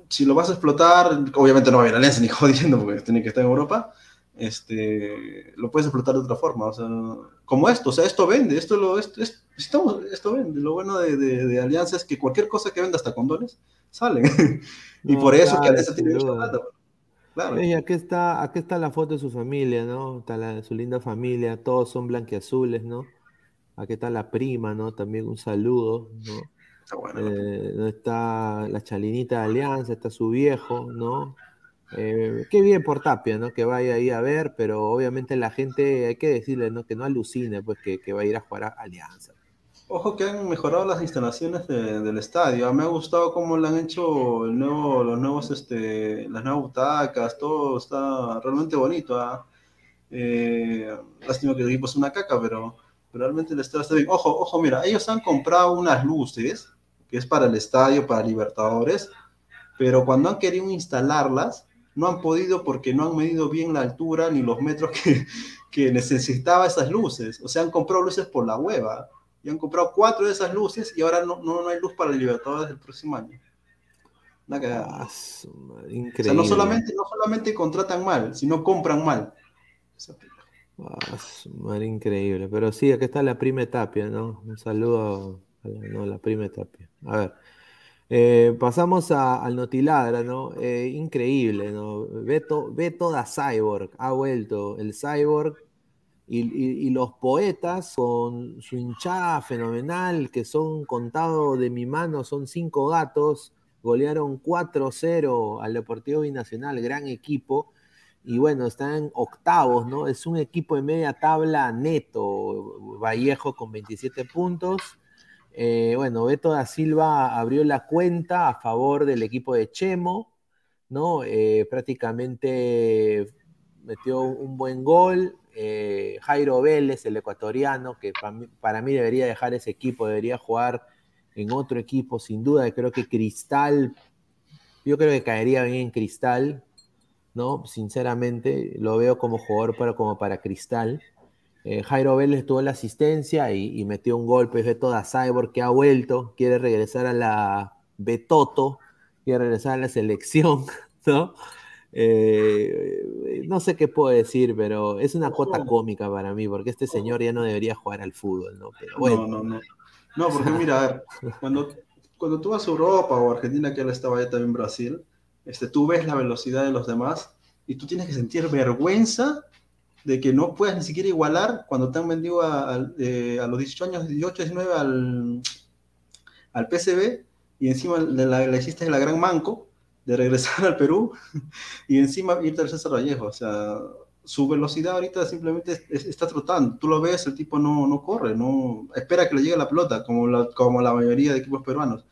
si lo vas a explotar, obviamente no va a ir a Alianza ni jodiendo porque tiene que estar en Europa, este, lo puedes explotar de otra forma, o sea, como esto, o sea, esto vende, esto, lo, esto, es- estamos- esto vende. Lo bueno de, de, de Alianza es que cualquier cosa que venda, hasta condones, salen. y No, por eso que claro, Alianza tiene mucha plata. Claro. Y aquí está, aquí está la foto de su familia, ¿no? Está la- su linda familia, todos son blanquiazules, ¿no? Aquí está la prima, ¿no? También un saludo, ¿no? Está bueno, ¿no? Eh, ¿no? está la chalinita de Alianza, está su viejo, ¿no? Eh, qué bien por Tapia, ¿no? Que vaya ahí a ver, pero obviamente la gente, hay que decirle, ¿no? Que no alucine, pues, que, que va a ir a jugar a Alianza. Ojo que han mejorado las instalaciones de- del estadio. Me ha gustado cómo le han hecho el nuevo, los nuevos, este, las nuevas butacas, todo está realmente bonito. ¿ah? Eh, lástima que el equipo es una caca, pero, pero realmente el estadio está bien. Ojo, ojo, mira, ellos han comprado unas luces, que es para el estadio, para Libertadores, pero cuando han querido instalarlas, no han podido porque no han medido bien la altura ni los metros que, que necesitaba esas luces. O sea, han comprado luces por la hueva y han comprado cuatro de esas luces y ahora no, no, no hay luz para el Libertadores del próximo año. Una cagada. Ah, o sea, increíble. no solamente, no solamente contratan mal, sino compran mal. Ah, madre, increíble. Pero sí, aquí está la prima Tapia, ¿no? Un saludo a la, no, la prima Tapia. A ver. eh, pasamos a- al Notiladra, ¿no? Eh, increíble, ¿no? Beto, Beto da Cyborg, ha vuelto el Cyborg y, los poetas con su hinchada fenomenal, que son contados de mi mano, son cinco gatos, golearon 4-0 al Deportivo Binacional, gran equipo. Y bueno, están octavos, ¿no? Es un equipo de media tabla neto, Vallejo con 27 puntos. Eh, bueno, Beto da Silva abrió la cuenta a favor del equipo de Chemo, ¿no? Eh, prácticamente metió un buen gol. Eh, Jairo Vélez, el ecuatoriano, que para mí, debería dejar ese equipo, debería jugar en otro equipo, sin duda. Creo que Cristal, yo creo que caería bien en Cristal, ¿no? Sinceramente, lo veo como jugador para, como para Cristal. Eh, Jairo Vélez tuvo la asistencia y, y metió un golpe de toda Cyborg que ha vuelto, quiere regresar a la Betoto, quiere regresar a la selección, ¿no? Eh, no sé qué puedo decir, pero es una cuota cómica para mí, porque este señor ya no debería jugar al fútbol, ¿no? Pero bueno, No, no, no. No, porque mira, a ver, cuando, cuando tú vas a Europa o Argentina, que él estaba allá también en Brasil, este, tú ves la velocidad de los demás y tú tienes que sentir vergüenza de que no puedas ni siquiera igualar cuando te han vendido a, a- eh, a los 18 años, 18, 19 al, al PCB y encima le, la, le hiciste la gran manco de regresar al Perú y encima irte al César Vallejo. O sea, su velocidad ahorita simplemente es- es- está trotando. Tú lo ves, el tipo no, no corre, no espera que le llegue la pelota, como la, como la mayoría de equipos peruanos.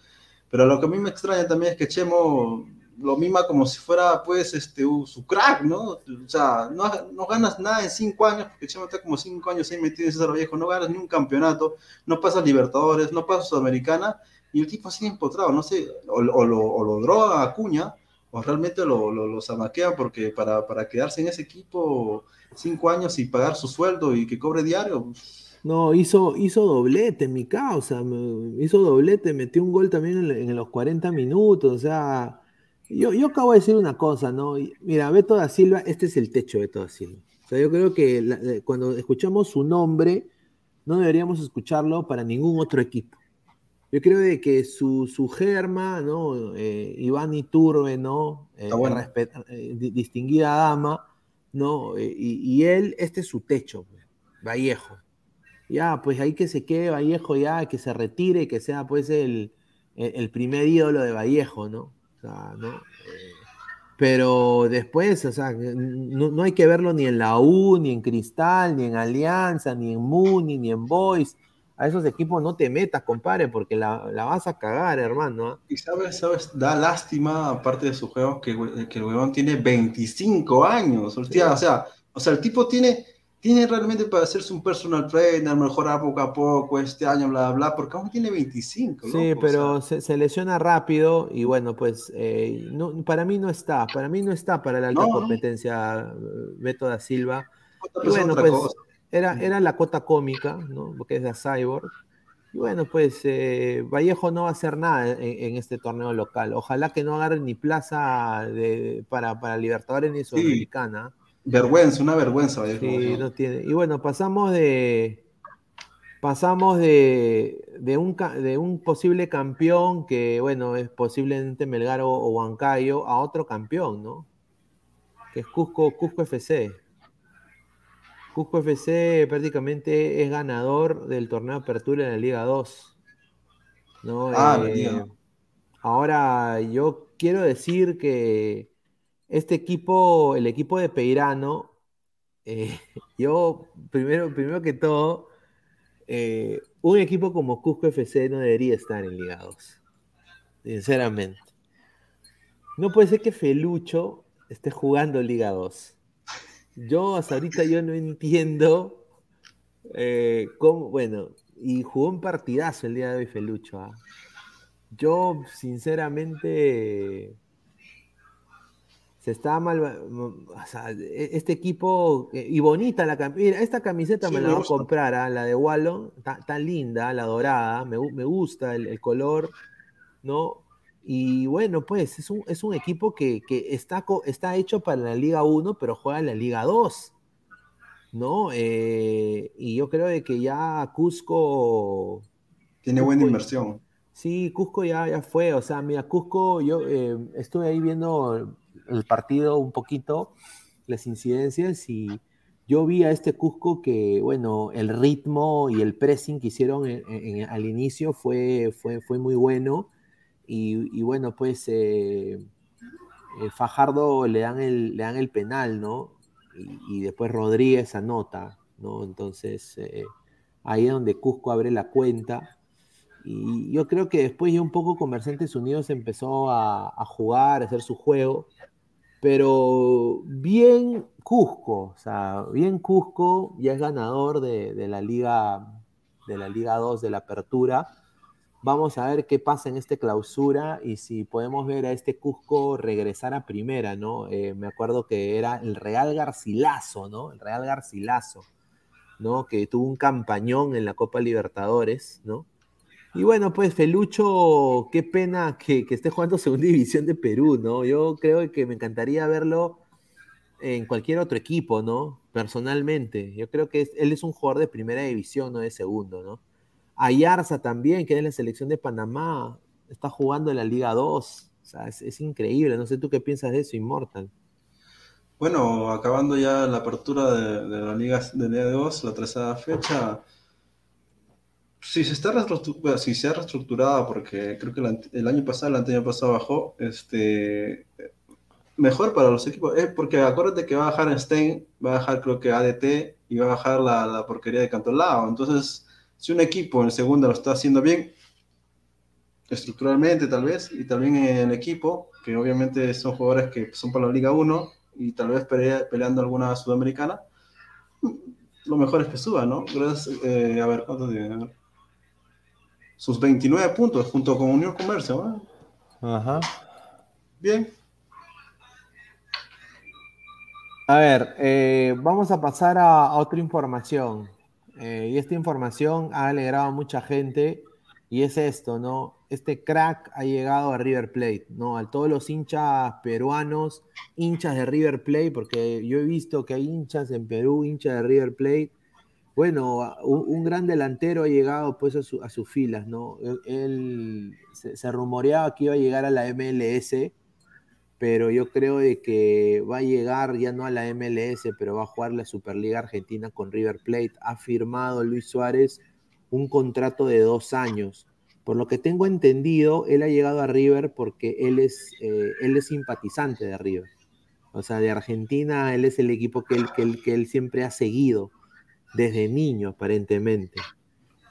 Pero lo que a mí me extraña también es que Chemo lo mima como si fuera, pues, este, u- su crack, ¿no? O sea, no, no ganas nada en cinco años, porque Chemo está como cinco años ahí metido en César Vallejo, no ganas ni un campeonato, no pasas Libertadores, no pasas Sudamericana, y el tipo sigue empotrado, no sé, o, lo, o droga a Acuña, o realmente lo, lo, lo zamaquean porque para, para quedarse en ese equipo cinco años y pagar su sueldo y que cobre diario, No, hizo, hizo doblete, mi causa. Hizo doblete, metió un gol también en, en los 40 minutos. O sea, Yo, yo acabo de decir una cosa, ¿no? Mira, Beto da Silva, este es el techo de Beto da Silva. O sea, yo creo que cuando escuchamos su nombre, no deberíamos escucharlo para ningún otro equipo. Yo creo de que su, su germa, ¿no? Eh, Iván Iturbe, ¿no? Eh, eh, distinguida dama, ¿no? Y, él, este es su techo, Vallejo. Ya, pues ahí que se quede Vallejo ya, que se retire, que sea pues el, el primer ídolo de Vallejo, ¿no? O sea, ¿no? Pero después, o sea, no, hay que verlo ni en la U, ni en Cristal, ni en Alianza, ni en Muni, ni en Boys. A esos equipos no te metas, compadre, porque la, vas a cagar, hermano. ¿ah? Y sabes, sabes, da lástima, aparte de su juego, que, que el huevón tiene 25 años. O sea, o sea, el tipo tiene tiene realmente para hacerse un personal trainer, mejorar poco a poco este año, bla, bla, bla, porque aún tiene 25. Sí, pero se, lesiona rápido y bueno, pues eh, no, para mí no está, para mí no está para la alta competencia Beto da Silva. Y bueno, pues era, era la cota cómica, ¿no? Porque es de Cyborg. Y bueno, pues eh, Vallejo no va a hacer nada en, este torneo local. Ojalá que no agarre ni plaza de, para, para Libertadores ni Sudamericana. Vergüenza, una vergüenza. Sí, no tiene. Y bueno, pasamos de. Pasamos de, de, un, de un posible campeón que, bueno, es posiblemente Melgar o, Huancayo, a otro campeón, ¿no? Que es Cusco, Cusco FC. Cusco FC prácticamente es ganador del torneo de apertura en la Liga 2. ¿no? Ah, eh, ahora, yo quiero decir que este equipo, el equipo de Peirano, eh, yo, primero, primero que todo, eh, un equipo como Cusco FC no debería estar en Liga 2. Sinceramente. No puede ser que Felucho esté jugando Liga 2. Yo hasta ahorita yo no entiendo eh, cómo, bueno, y jugó un partidazo el día de hoy Felucho. ¿ah? Yo, sinceramente, se está mal. O sea, este equipo. Eh, y bonita la camiseta. esta camiseta me la voy a comprar, ¿ah? la de Wallon. Tan linda, la dorada. Me, gusta el, color, ¿no? Y bueno, pues es un, es un equipo que, está, está hecho para la Liga 1, pero juega en la Liga 2. ¿No? Eh, y yo creo de que ya Cusco. Tiene buena inversión. Sí, Cusco ya, ya fue. O sea, mira, Cusco, yo eh, estuve ahí viendo el partido un poquito, las incidencias, y yo vi a este Cusco que, bueno, el ritmo y el pressing que hicieron al inicio fue, fue, fue muy bueno. Y, bueno, pues eh, eh, Fajardo le dan, el, le dan el penal, ¿no? Y, después Rodríguez anota, ¿no? Entonces eh, ahí es donde Cusco abre la cuenta. Y yo creo que después ya un poco Comerciantes Unidos empezó a, jugar, a hacer su juego pero bien Cusco, o sea, bien Cusco ya es ganador de, la Liga de la Liga 2 de la Apertura. Vamos a ver qué pasa en esta clausura y si podemos ver a este Cusco regresar a primera, ¿no? Eh, me acuerdo que era el Real Garcilaso, ¿no? El Real Garcilaso, ¿no? Que tuvo un campañón en la Copa Libertadores, ¿no? Y bueno, pues Felucho, qué pena que, esté jugando segunda división de Perú, ¿no? Yo creo que me encantaría verlo en cualquier otro equipo, ¿no? Personalmente. Yo creo que él es un jugador de primera división, no de segundo, ¿no? Ayarza también, que es la selección de Panamá, está jugando en la Liga 2. O sea, es, increíble. No sé tú qué piensas de eso, Immortal. Bueno, acabando ya la apertura de, la Liga de Liga 2, la tercera fecha si se está reestructurada, si se ha reestructurado, porque creo que el, año pasado, el año pasado bajó, este, mejor para los equipos, es porque acuérdate que va a bajar Stein, va a bajar creo que ADT y va a bajar la, la porquería de Cantolao. Entonces, si un equipo en segunda lo está haciendo bien, estructuralmente tal vez, y también en el equipo, que obviamente son jugadores que son para la Liga 1 y tal vez peleando alguna sudamericana, lo mejor es que suba, ¿no? Gracias, eh, a ver, ¿cuántos días? sus 29 puntos junto con Unión Comercio. Ajá. Bien. A ver, eh, vamos a pasar a, otra información. Eh, y esta información ha alegrado a mucha gente Y es esto, ¿no? Este crack ha llegado a River Plate, ¿no? A todos los hinchas peruanos, hinchas de River Plate, porque yo he visto que hay hinchas en Perú, hinchas de River Plate. Bueno, un, gran delantero ha llegado pues a, sus filas, ¿no? Él, se, rumoreaba que iba a llegar a la MLS, pero yo creo de que va a llegar ya no a la MLS, pero va a jugar la Superliga Argentina con River Plate. Ha firmado Luis Suárez un contrato de dos años. Por lo que tengo entendido, él ha llegado a River porque él es, eh, él es simpatizante de River. O sea, de Argentina, él es el equipo que él, que que él siempre ha seguido, desde niño aparentemente.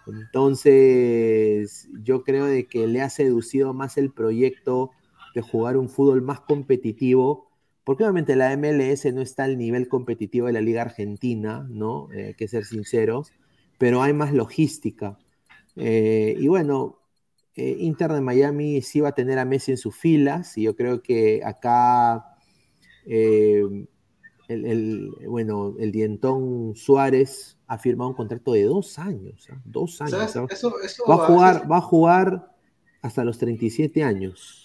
Entonces, yo creo de que le ha seducido más el proyecto de jugar un fútbol más competitivo, porque obviamente la MLS no está al nivel competitivo de la Liga Argentina, ¿no? Eh, hay que ser sinceros pero hay más logística. Eh, y bueno, eh, Inter de Miami sí va a tener a Messi en sus filas, y yo creo que acá, eh, el, bueno, el dientón Suárez ha firmado un contrato de dos años, ¿ah? dos años. va, a jugar, va a jugar hasta los 37 años.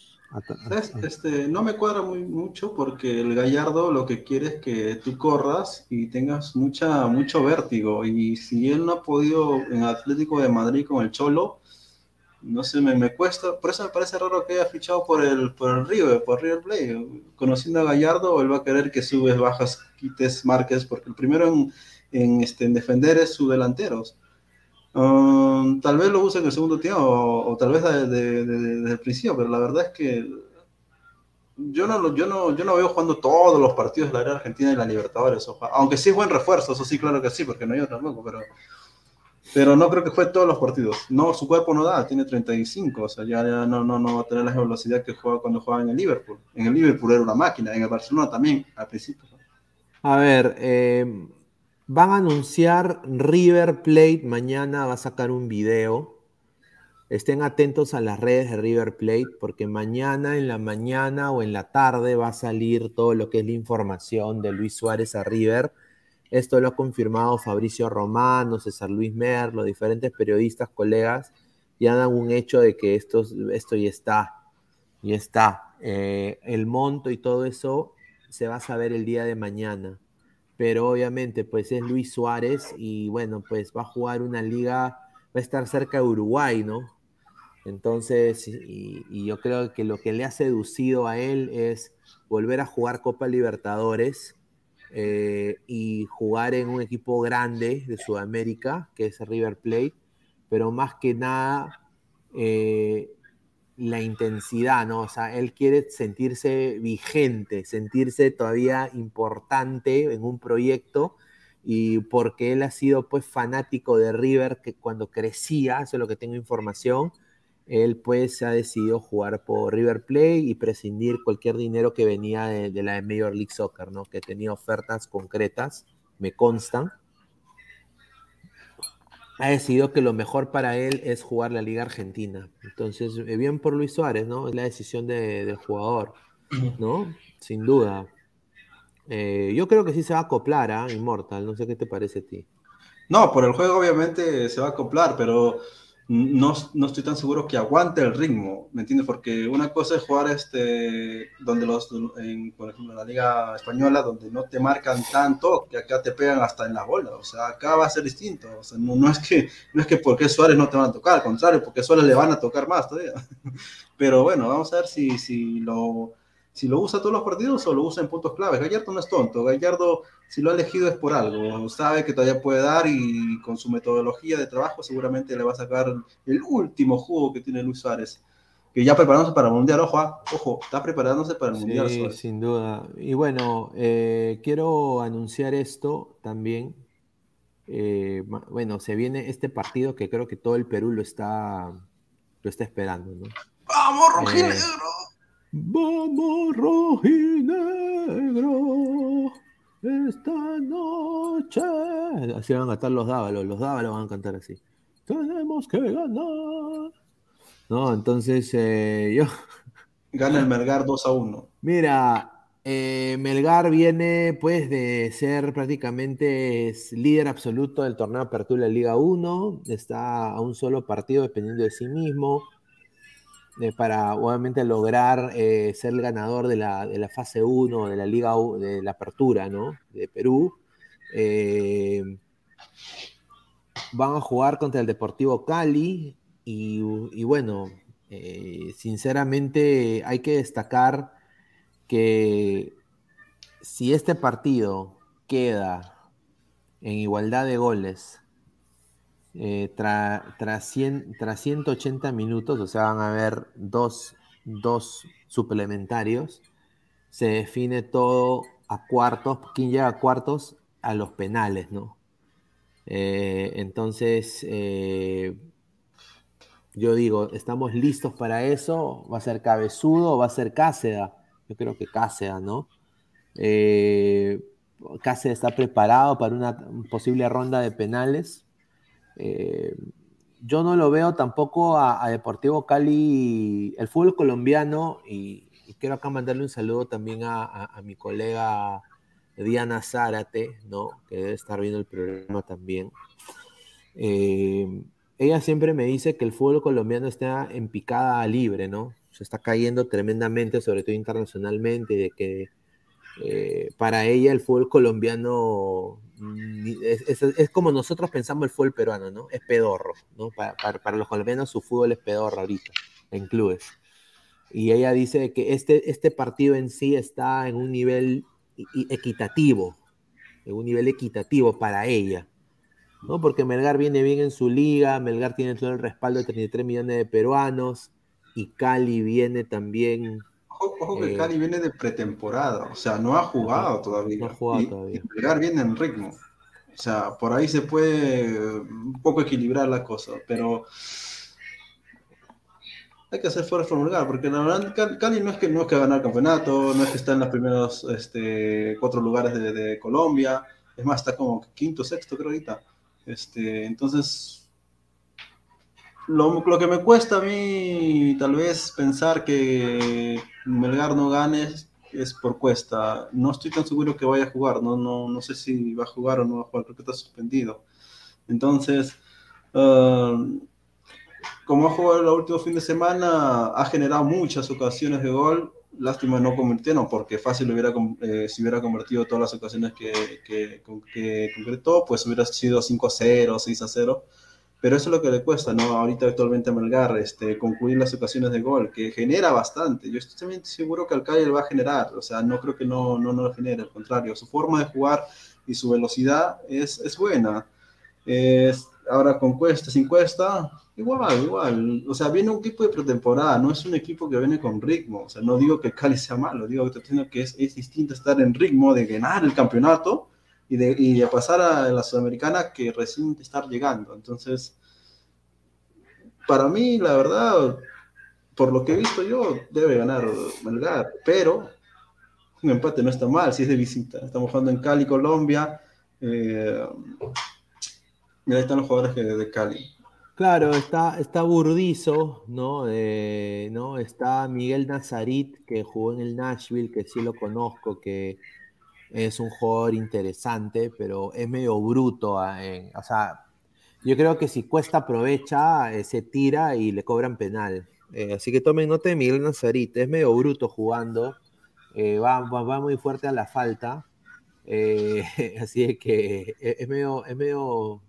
Este, no me cuadra muy mucho porque el Gallardo lo que quiere es que tú corras y tengas mucha, mucho vértigo. Y si él no ha podido en Atlético de Madrid con el Cholo, no sé, me, me cuesta. Por eso me parece raro que haya fichado por el, por el River, por River Play. Conociendo a Gallardo, él va a querer que subes, bajas, quites, marques, porque el primero en, en, este, en defender es su delanteros. Um, tal vez lo use en el segundo tiempo o, tal vez desde, el principio, pero la verdad es que yo no, yo, no, yo no veo jugando todos los partidos de la argentina y la Libertadores. Aunque sí es buen refuerzo, eso sí, claro que sí, porque no yo tampoco, pero, pero no creo que fue todos los partidos. No, su cuerpo no da, tiene 35, o sea, ya, no, no, no va a tener la velocidad que juega cuando jugaba en el Liverpool. En el Liverpool era una máquina, en el Barcelona también, al principio. A ver, eh, Van a anunciar River Plate mañana, va a sacar un video. Estén atentos a las redes de River Plate porque mañana en la mañana o en la tarde va a salir todo lo que es la información de Luis Suárez a River. Esto lo ha confirmado Fabricio Romano, César Luis Mer, los diferentes periodistas, colegas, ya dan un hecho de que esto, esto ya está, ya está. Eh, el monto y todo eso se va a saber el día de mañana pero obviamente pues es Luis Suárez y bueno, pues va a jugar una liga, va a estar cerca de Uruguay, ¿no? Entonces, y, yo creo que lo que le ha seducido a él es volver a jugar Copa Libertadores eh, y jugar en un equipo grande de Sudamérica, que es River Plate, pero más que nada eh, la intensidad, ¿no? O sea, él quiere sentirse vigente, sentirse todavía importante en un proyecto y porque él ha sido pues fanático de River que cuando crecía, eso es lo que tengo información, él pues ha decidido jugar por River Plate y prescindir cualquier dinero que venía de, de la Major League Soccer, ¿no? Que tenía ofertas concretas, me constan ha decidido que lo mejor para él es jugar la Liga Argentina. Entonces, eh, bien por Luis Suárez, ¿no? Es la decisión del jugador, ¿no? Sin duda. Eh, yo creo que sí se va a acoplar a ¿ah? Immortal, no sé qué te parece a ti. No, por el juego obviamente se va a acoplar, pero no, no, estoy tan seguro que aguante el ritmo, ¿me entiendes? Porque una cosa es jugar este, donde los, en, por ejemplo, en la Liga Española, donde no te marcan tanto, que acá te pegan hasta en la bola, o sea, acá va a ser distinto, o sea, no, no es, que, no es que porque Suárez no te van a tocar, al contrario, porque Suárez le van a tocar más todavía. Pero bueno, vamos a ver si, si lo si lo usa todos los partidos o lo usa en puntos claves. Gallardo no es tonto, Gallardo si lo ha elegido es por algo, sabe que todavía puede dar y con su metodología de trabajo seguramente le va a sacar el último juego que tiene Luis Suárez. Que ya preparándose para el Mundial, ojo, ah, ojo, está preparándose para el Mundial. Sí, sin duda. Y bueno, eh, quiero anunciar esto también. Eh, bueno, se viene este partido que creo que todo el Perú lo está, lo está esperando, ¿no? ¡Vamos, Rojinegro! Vamos, rojinegro, esta noche. Así van a cantar los dávalos, los dávalos van a cantar así. Tenemos que ganar. No, entonces eh, yo. Gana el Melgar 2 a 1. Mira, eh, Melgar viene pues de ser prácticamente líder absoluto del torneo Apertura de Liga 1, está a un solo partido dependiendo de sí mismo, eh, para obviamente lograr eh, ser el ganador de la, de la, fase 1 de la Liga de la Apertura ¿no? de Perú. van a jugar contra el Deportivo Cali y bueno, sinceramente hay que destacar que si este partido queda en igualdad de goles eh, tras 180 minutos, o sea, van a haber dos, suplementarios, se define todo a cuartos, quién llega a cuartos a los penales, ¿no? Eh, entonces, eh, yo digo, ¿estamos listos para eso? ¿Va a ser cabezudo o va a ser Cáceda? Yo creo que Cáceres, ¿no? Eh, está preparado para una posible ronda de penales. Eh, yo no lo veo tampoco a, Deportivo Cali, el fútbol colombiano, y, quiero acá mandarle un saludo también a, mi colega Diana Zárate, ¿no? Que debe estar viendo el programa también. Eh, ella siempre me dice que el fútbol colombiano está en picada libre, ¿no? se está cayendo tremendamente, sobre todo internacionalmente, de que eh, para ella el fútbol colombiano mm, es, como nosotros pensamos el fútbol peruano, ¿no? Es pedorro, ¿no? Para, los colombianos su fútbol es pedorro ahorita, en clubes. Y ella dice que este, este partido en sí está en un nivel equitativo, en un nivel equitativo para ella. ¿no? Porque Melgar viene bien en su liga, Melgar tiene todo el respaldo de 33 millones de peruanos, y Cali viene también. Ojo, que eh, Cali viene de pretemporada, o sea, no ha jugado todavía. No ha jugado todavía. Y viene en ritmo. O sea, por ahí se puede un poco equilibrar la cosa, pero hay que hacer fuerza por porque la verdad Cali no es que no es que ganar campeonato, no es que está en los primeros este, cuatro lugares de, de, Colombia, es más, está como quinto, sexto creo ahorita. Este, entonces, lo, que me cuesta a mí tal vez pensar que Melgar no gane es por cuesta. No estoy tan seguro que vaya a jugar, no, no, no sé si va a jugar o no va a jugar, creo que está suspendido. Entonces, ah, como ha jugado el último fin de semana, ha generado muchas ocasiones de gol. Lástima no convirtieron, porque fácil hubiera, eh, si hubiera convertido todas las ocasiones que, que, que concretó, pues hubiera sido 5 a 0, 6 a 0 pero eso es lo que le cuesta, ¿no? Ahorita actualmente a Melgar, este, concluir las ocasiones de gol, que genera bastante. Yo estoy también seguro que Alcaide va a generar, o sea, no creo que no, no, no lo genere, al contrario, su forma de jugar y su velocidad es, es buena. Es, ahora con cuesta, sin cuesta, igual, igual. O sea, viene un equipo de pretemporada, no es un equipo que viene con ritmo. O sea, no digo que Cali sea malo, digo que es, es distinto estar en ritmo de ganar el campeonato y de, y pasar a la Sudamericana que recién está llegando. Entonces, para mí, la verdad, por lo que he visto yo, debe ganar Melgar, pero un empate no está mal si es de visita. Estamos jugando en Cali, Colombia. Eh, y ahí están los jugadores de Cali. Claro, está, está Burdizo, ¿no? Eh, ¿no? Está Miguel Nazarit, que jugó en el Nashville, que sí lo conozco, que es un jugador interesante, pero es medio bruto. Ah, o sea, yo creo que si Cuesta aprovecha, eh, se tira y le cobran penal. Eh, así que tomen nota de Miguel Nazarit, es medio bruto jugando, eh, va, muy fuerte a la falta. así que es medio, es medio,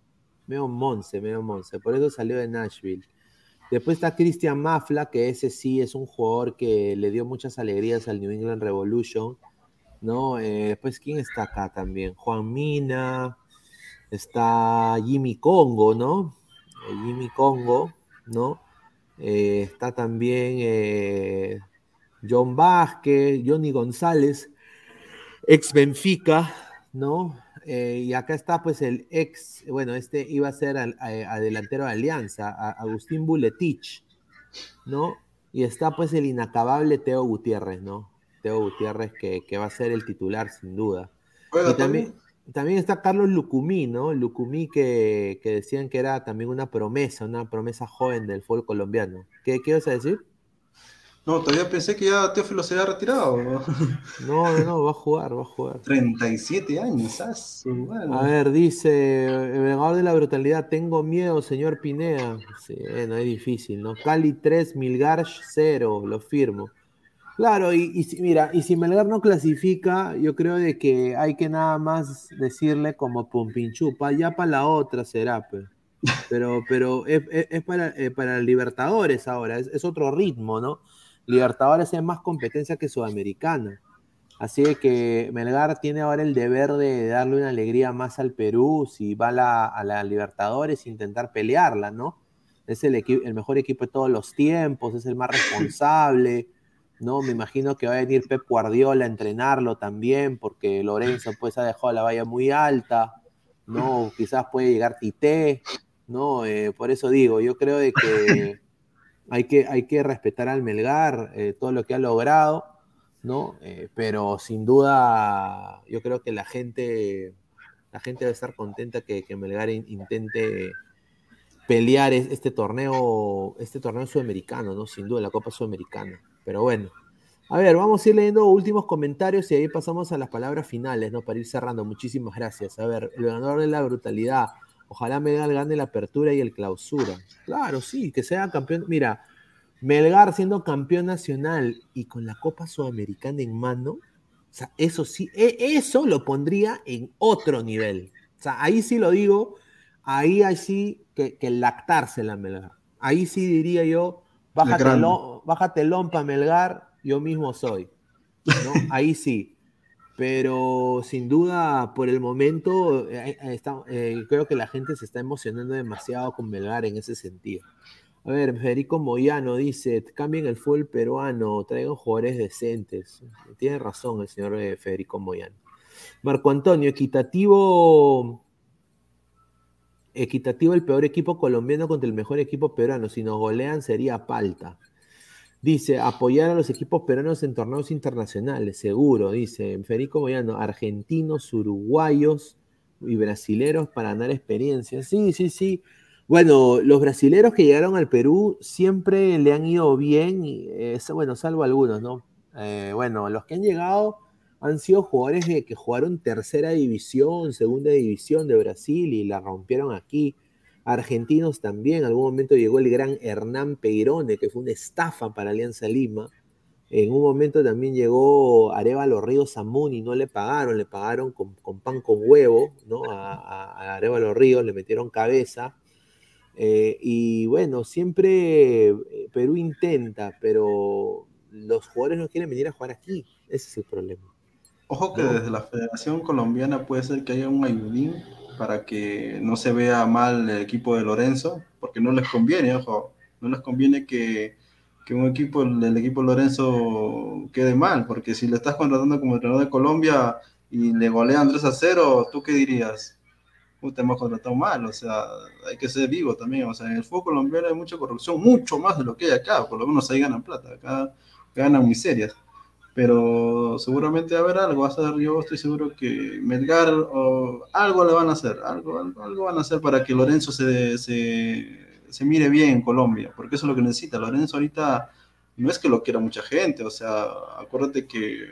medio monce, medio monce. Por eso salió de Nashville. Después está Christian Mafla, que ese sí es un jugador que le dio muchas alegrías al New England Revolution ¿no? Eh, después, ¿quién está acá también? Juan Mina, está Jimmy Congo, ¿no? Eh, Jimmy Congo, ¿no? Eh, está también John Vázquez, Johnny González, ex Benfica, ¿no? y acá está pues el ex, bueno, este iba a ser al, delantero de Alianza, Agustín Buletich, ¿no? Y está pues el inacabable Teo Gutiérrez, ¿no? Teo Gutiérrez, que, va a ser el titular sin duda. y también, también está Carlos Lucumí, ¿no? Lucumí que, decían que era también una promesa, una promesa joven del fútbol colombiano. ¿Qué, qué vas a decir? No, todavía pensé que ya Teófilo se había retirado. No, no, no, va a jugar, va a jugar. 37 años, A ver, dice, el vengador de la brutalidad, tengo miedo, señor Pinea. Sí, no es difícil, ¿no? Cali 3, Milgar 0, lo firmo. Claro, y, y, mira, y si Melgar no clasifica, yo creo de que hay que nada más decirle como Pumpinchupa, ya para la otra será, pues. Pero, pero es, para, eh, para Libertadores ahora, es, otro ritmo, ¿no? Libertadores es más competencia que Sudamericana. Así que Melgar tiene ahora el deber de darle una alegría más al Perú si va a la, a la Libertadores intentar pelearla, ¿no? Es el, el mejor equipo de todos los tiempos, es el más responsable ¿no? Me imagino que va a venir Pep Guardiola a entrenarlo también, porque Lorenzo pues ha dejado la valla muy alta, ¿no? Quizás puede llegar Tite, ¿no? Eh, por eso digo, yo creo de que hay que, hay que respetar al Melgar, eh, todo lo que ha logrado, ¿no? Eh, pero sin duda, yo creo que la gente, la gente debe estar contenta que, que Melgar intente pelear este torneo, este torneo sudamericano, ¿no? Sin duda, la Copa Sudamericana. Pero bueno. A ver, vamos a ir leyendo últimos comentarios y ahí pasamos a las palabras finales, ¿no? Para ir cerrando. Muchísimas gracias. A ver, el ganador de la brutalidad. Ojalá Melgar gane la apertura y el clausura. Claro, sí, que sea campeón. Mira, Melgar siendo campeón nacional y con la Copa Sudamericana en mano, o sea, eso sí, e, eso lo pondría en otro nivel. O sea, ahí sí lo digo, ahí hay sí que, que lactarse la Melgar. Ahí sí diría yo, Bájate, el lompa, Melgar, yo mismo soy. Ahí sí. Pero sin duda, por el momento, eh, eh, eh, creo que la gente se está emocionando demasiado con Melgar en ese sentido. A ver, Federico Moyano dice, cambien el fútbol peruano, traigan jugadores decentes. Tiene razón el señor Federico Moyano. Marco Antonio, equitativo equitativo el peor equipo colombiano contra el mejor equipo peruano. Si nos golean sería palta. Dice, apoyar a los equipos peruanos en torneos internacionales, seguro, dice Federico Moyano, argentinos, uruguayos y brasileros para ganar experiencia. Sí, sí, sí. Bueno, los brasileros que llegaron al Perú siempre le han ido bien, y, bueno, salvo algunos, ¿no? Eh, bueno, los que han llegado han sido jugadores que jugaron tercera división, segunda división de Brasil y la rompieron aquí. Argentinos también, en algún momento llegó el gran Hernán Peirone, que fue una estafa para Alianza Lima. En un momento también llegó Arevalo Ríos Zamuni, no le pagaron, le pagaron con, pan con huevo, ¿no? A, a, Arevalo Ríos le metieron cabeza. Eh, y bueno, siempre eh, Perú intenta, pero los jugadores no quieren venir a jugar aquí. Ese es el problema. Ojo que desde la Federación Colombiana puede ser que haya un ayudín para que no se vea mal el equipo de Lorenzo, porque no les conviene, ojo, no les conviene que, que un equipo, el equipo de Lorenzo quede mal, porque si le estás contratando como entrenador de Colombia y le golean 3 a 0, ¿tú qué dirías? te hemos contratado mal, o sea, hay que ser vivo también, o sea, en el fútbol colombiano hay mucha corrupción, mucho más de lo que hay acá, por lo menos ahí ganan plata, acá ganan miserias pero seguramente va a haber algo, va a ser, yo estoy seguro que Melgar o algo le van a hacer, algo, algo, van a hacer para que Lorenzo se, se, se, mire bien en Colombia, porque eso es lo que necesita. Lorenzo ahorita no es que lo quiera mucha gente, o sea, acuérdate que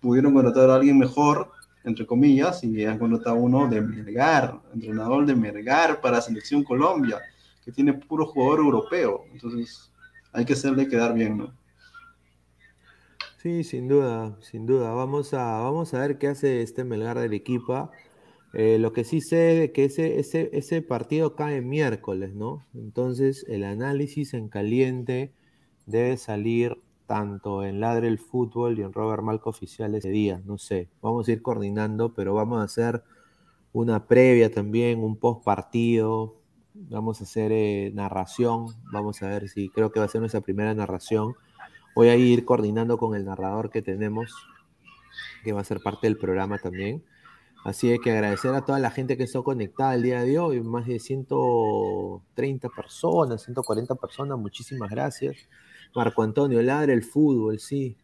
pudieron contratar a alguien mejor, entre comillas, y han contratado uno de Melgar, entrenador de Melgar para Selección Colombia, que tiene puro jugador europeo, entonces hay que hacerle quedar bien, ¿no? Sí, sin duda, sin duda. Vamos a, vamos a ver qué hace este Melgar del equipo. Eh, lo que sí sé es que ese, ese, ese partido cae miércoles, ¿no? Entonces el análisis en caliente debe salir tanto en Ladre el Fútbol y en Robert Malco Oficial ese día. No sé, vamos a ir coordinando, pero vamos a hacer una previa también, un post partido. Vamos a hacer eh, narración. Vamos a ver si creo que va a ser nuestra primera narración Voy a ir coordinando con el narrador que tenemos, que va a ser parte del programa también. Así que agradecer a toda la gente que está conectada el día de hoy, más de 130 personas, 140 personas, muchísimas gracias. Marco Antonio, ladre el fútbol, sí.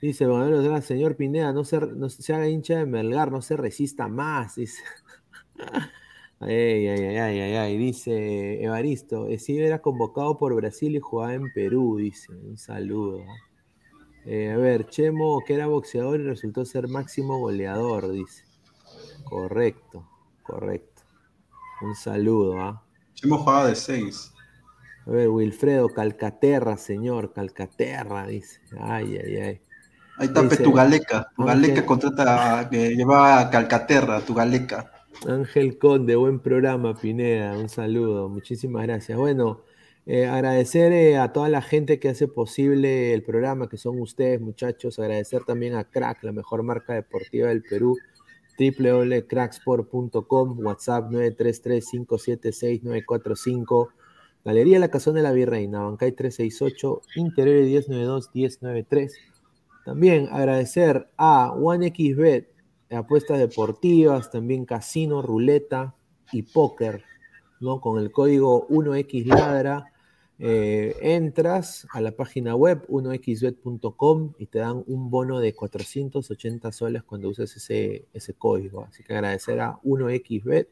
Dice, bueno, señor Pineda, no se, no se haga hincha de Melgar, no se resista más, dice. Ay, ay, ay, ay, ay, ay, dice Evaristo, si era convocado por Brasil y jugaba en Perú, dice, un saludo. Eh, a ver, Chemo, que era boxeador y resultó ser máximo goleador, dice. Correcto, correcto. Un saludo, ¿ah? Chemo jugaba de seis. A ver, Wilfredo, Calcaterra, señor, Calcaterra, dice. Ay, ay, ay. Ahí está Dice, tu Galeca. Tu Ángel- Galeca contrata que llevaba a Calcaterra, tu Galeca. Ángel Conde, buen programa, Pineda, un saludo, muchísimas gracias. Bueno, eh, agradecer eh, a toda la gente que hace posible el programa, que son ustedes, muchachos. Agradecer también a Crack, la mejor marca deportiva del Perú, www.cracksport.com, WhatsApp 933-576-945, Galería La Cazón de la Virreina, Bancay 368, Interior 1092-1093. También agradecer a OneXBet, apuestas deportivas, también casino, ruleta y póker, ¿no? Con el código 1xladra eh, entras a la página web 1xbet.com y te dan un bono de 480 soles cuando uses ese, ese código. Así que agradecer a 1xbet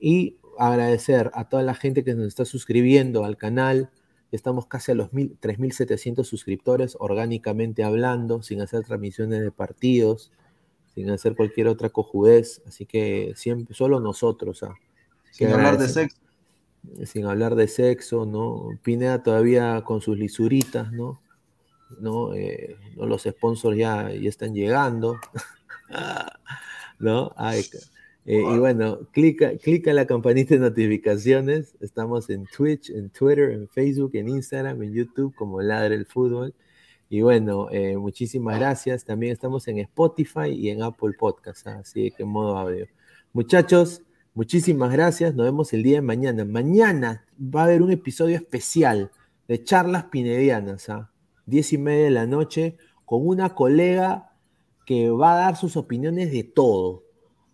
y agradecer a toda la gente que nos está suscribiendo al canal. Estamos casi a los mil- 3.700 suscriptores orgánicamente hablando, sin hacer transmisiones de partidos, sin hacer cualquier otra cojudez. Así que siempre, solo nosotros. ah. Sin Que hablar de sexo. sin hablar de sexo, ¿no? Pineda todavía con sus lisuritas, ¿no? ¿No? Eh, ¿no? Los sponsors ya, ya están llegando, ¿no? Ay, eh, y bueno, clica, clica en la campanita de notificaciones. Estamos en Twitch, en Twitter, en Facebook, en Instagram, en YouTube, como Ladre el Fútbol. Y bueno, eh, muchísimas gracias. También estamos en Spotify y en Apple Podcast, ¿ah? así que en modo audio. Muchachos, muchísimas gracias. Nos vemos el día de mañana. Mañana va a haber un episodio especial de charlas pinedianas, ¿ah? Diez y media de la noche, con una colega que va a dar sus opiniones de todo.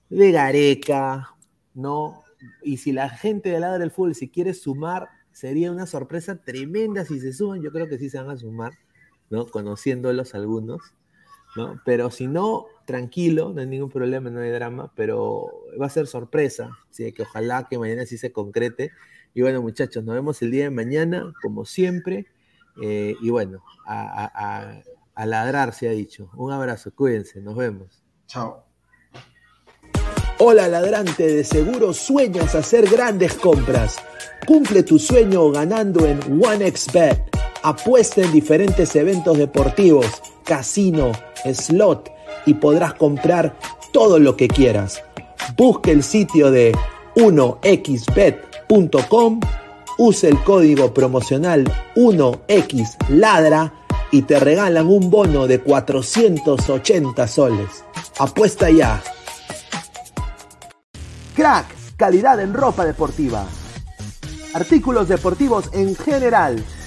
De Gareca, ¿no? Y si la gente del lado del fútbol se quiere sumar, sería una sorpresa tremenda si se suman. Yo creo que sí se van a sumar, ¿no? Conociéndolos algunos. ¿no? Pero si no, tranquilo, no hay ningún problema, no hay drama, pero va a ser sorpresa, así que ojalá que mañana sí se concrete. Y bueno, muchachos, nos vemos el día de mañana, como siempre, eh, y bueno, a, a- a- a ladrar se ha dicho. Un abrazo, cuídense, nos vemos. Chao. Hola ladrante, de seguro sueñas hacer grandes compras. Cumple tu sueño ganando en OneXBet. Apuesta en diferentes eventos deportivos, casino, slot y podrás comprar todo lo que quieras. Busque el sitio de 1xbet.com, use el código promocional 1xladra y te regalan un bono de 480 soles. Apuesta ya. Crack, calidad en ropa deportiva. Artículos deportivos en general.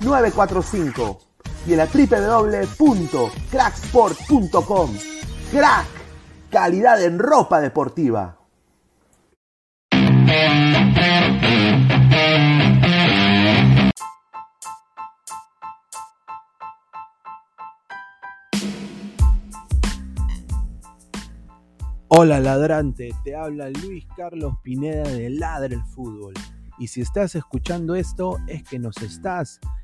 933-576-945 y en la www.cracksport.com. Crack, calidad en ropa deportiva. Hola ladrante, te habla Luis Carlos Pineda de Ladre el Fútbol. Y si estás escuchando esto es que nos estás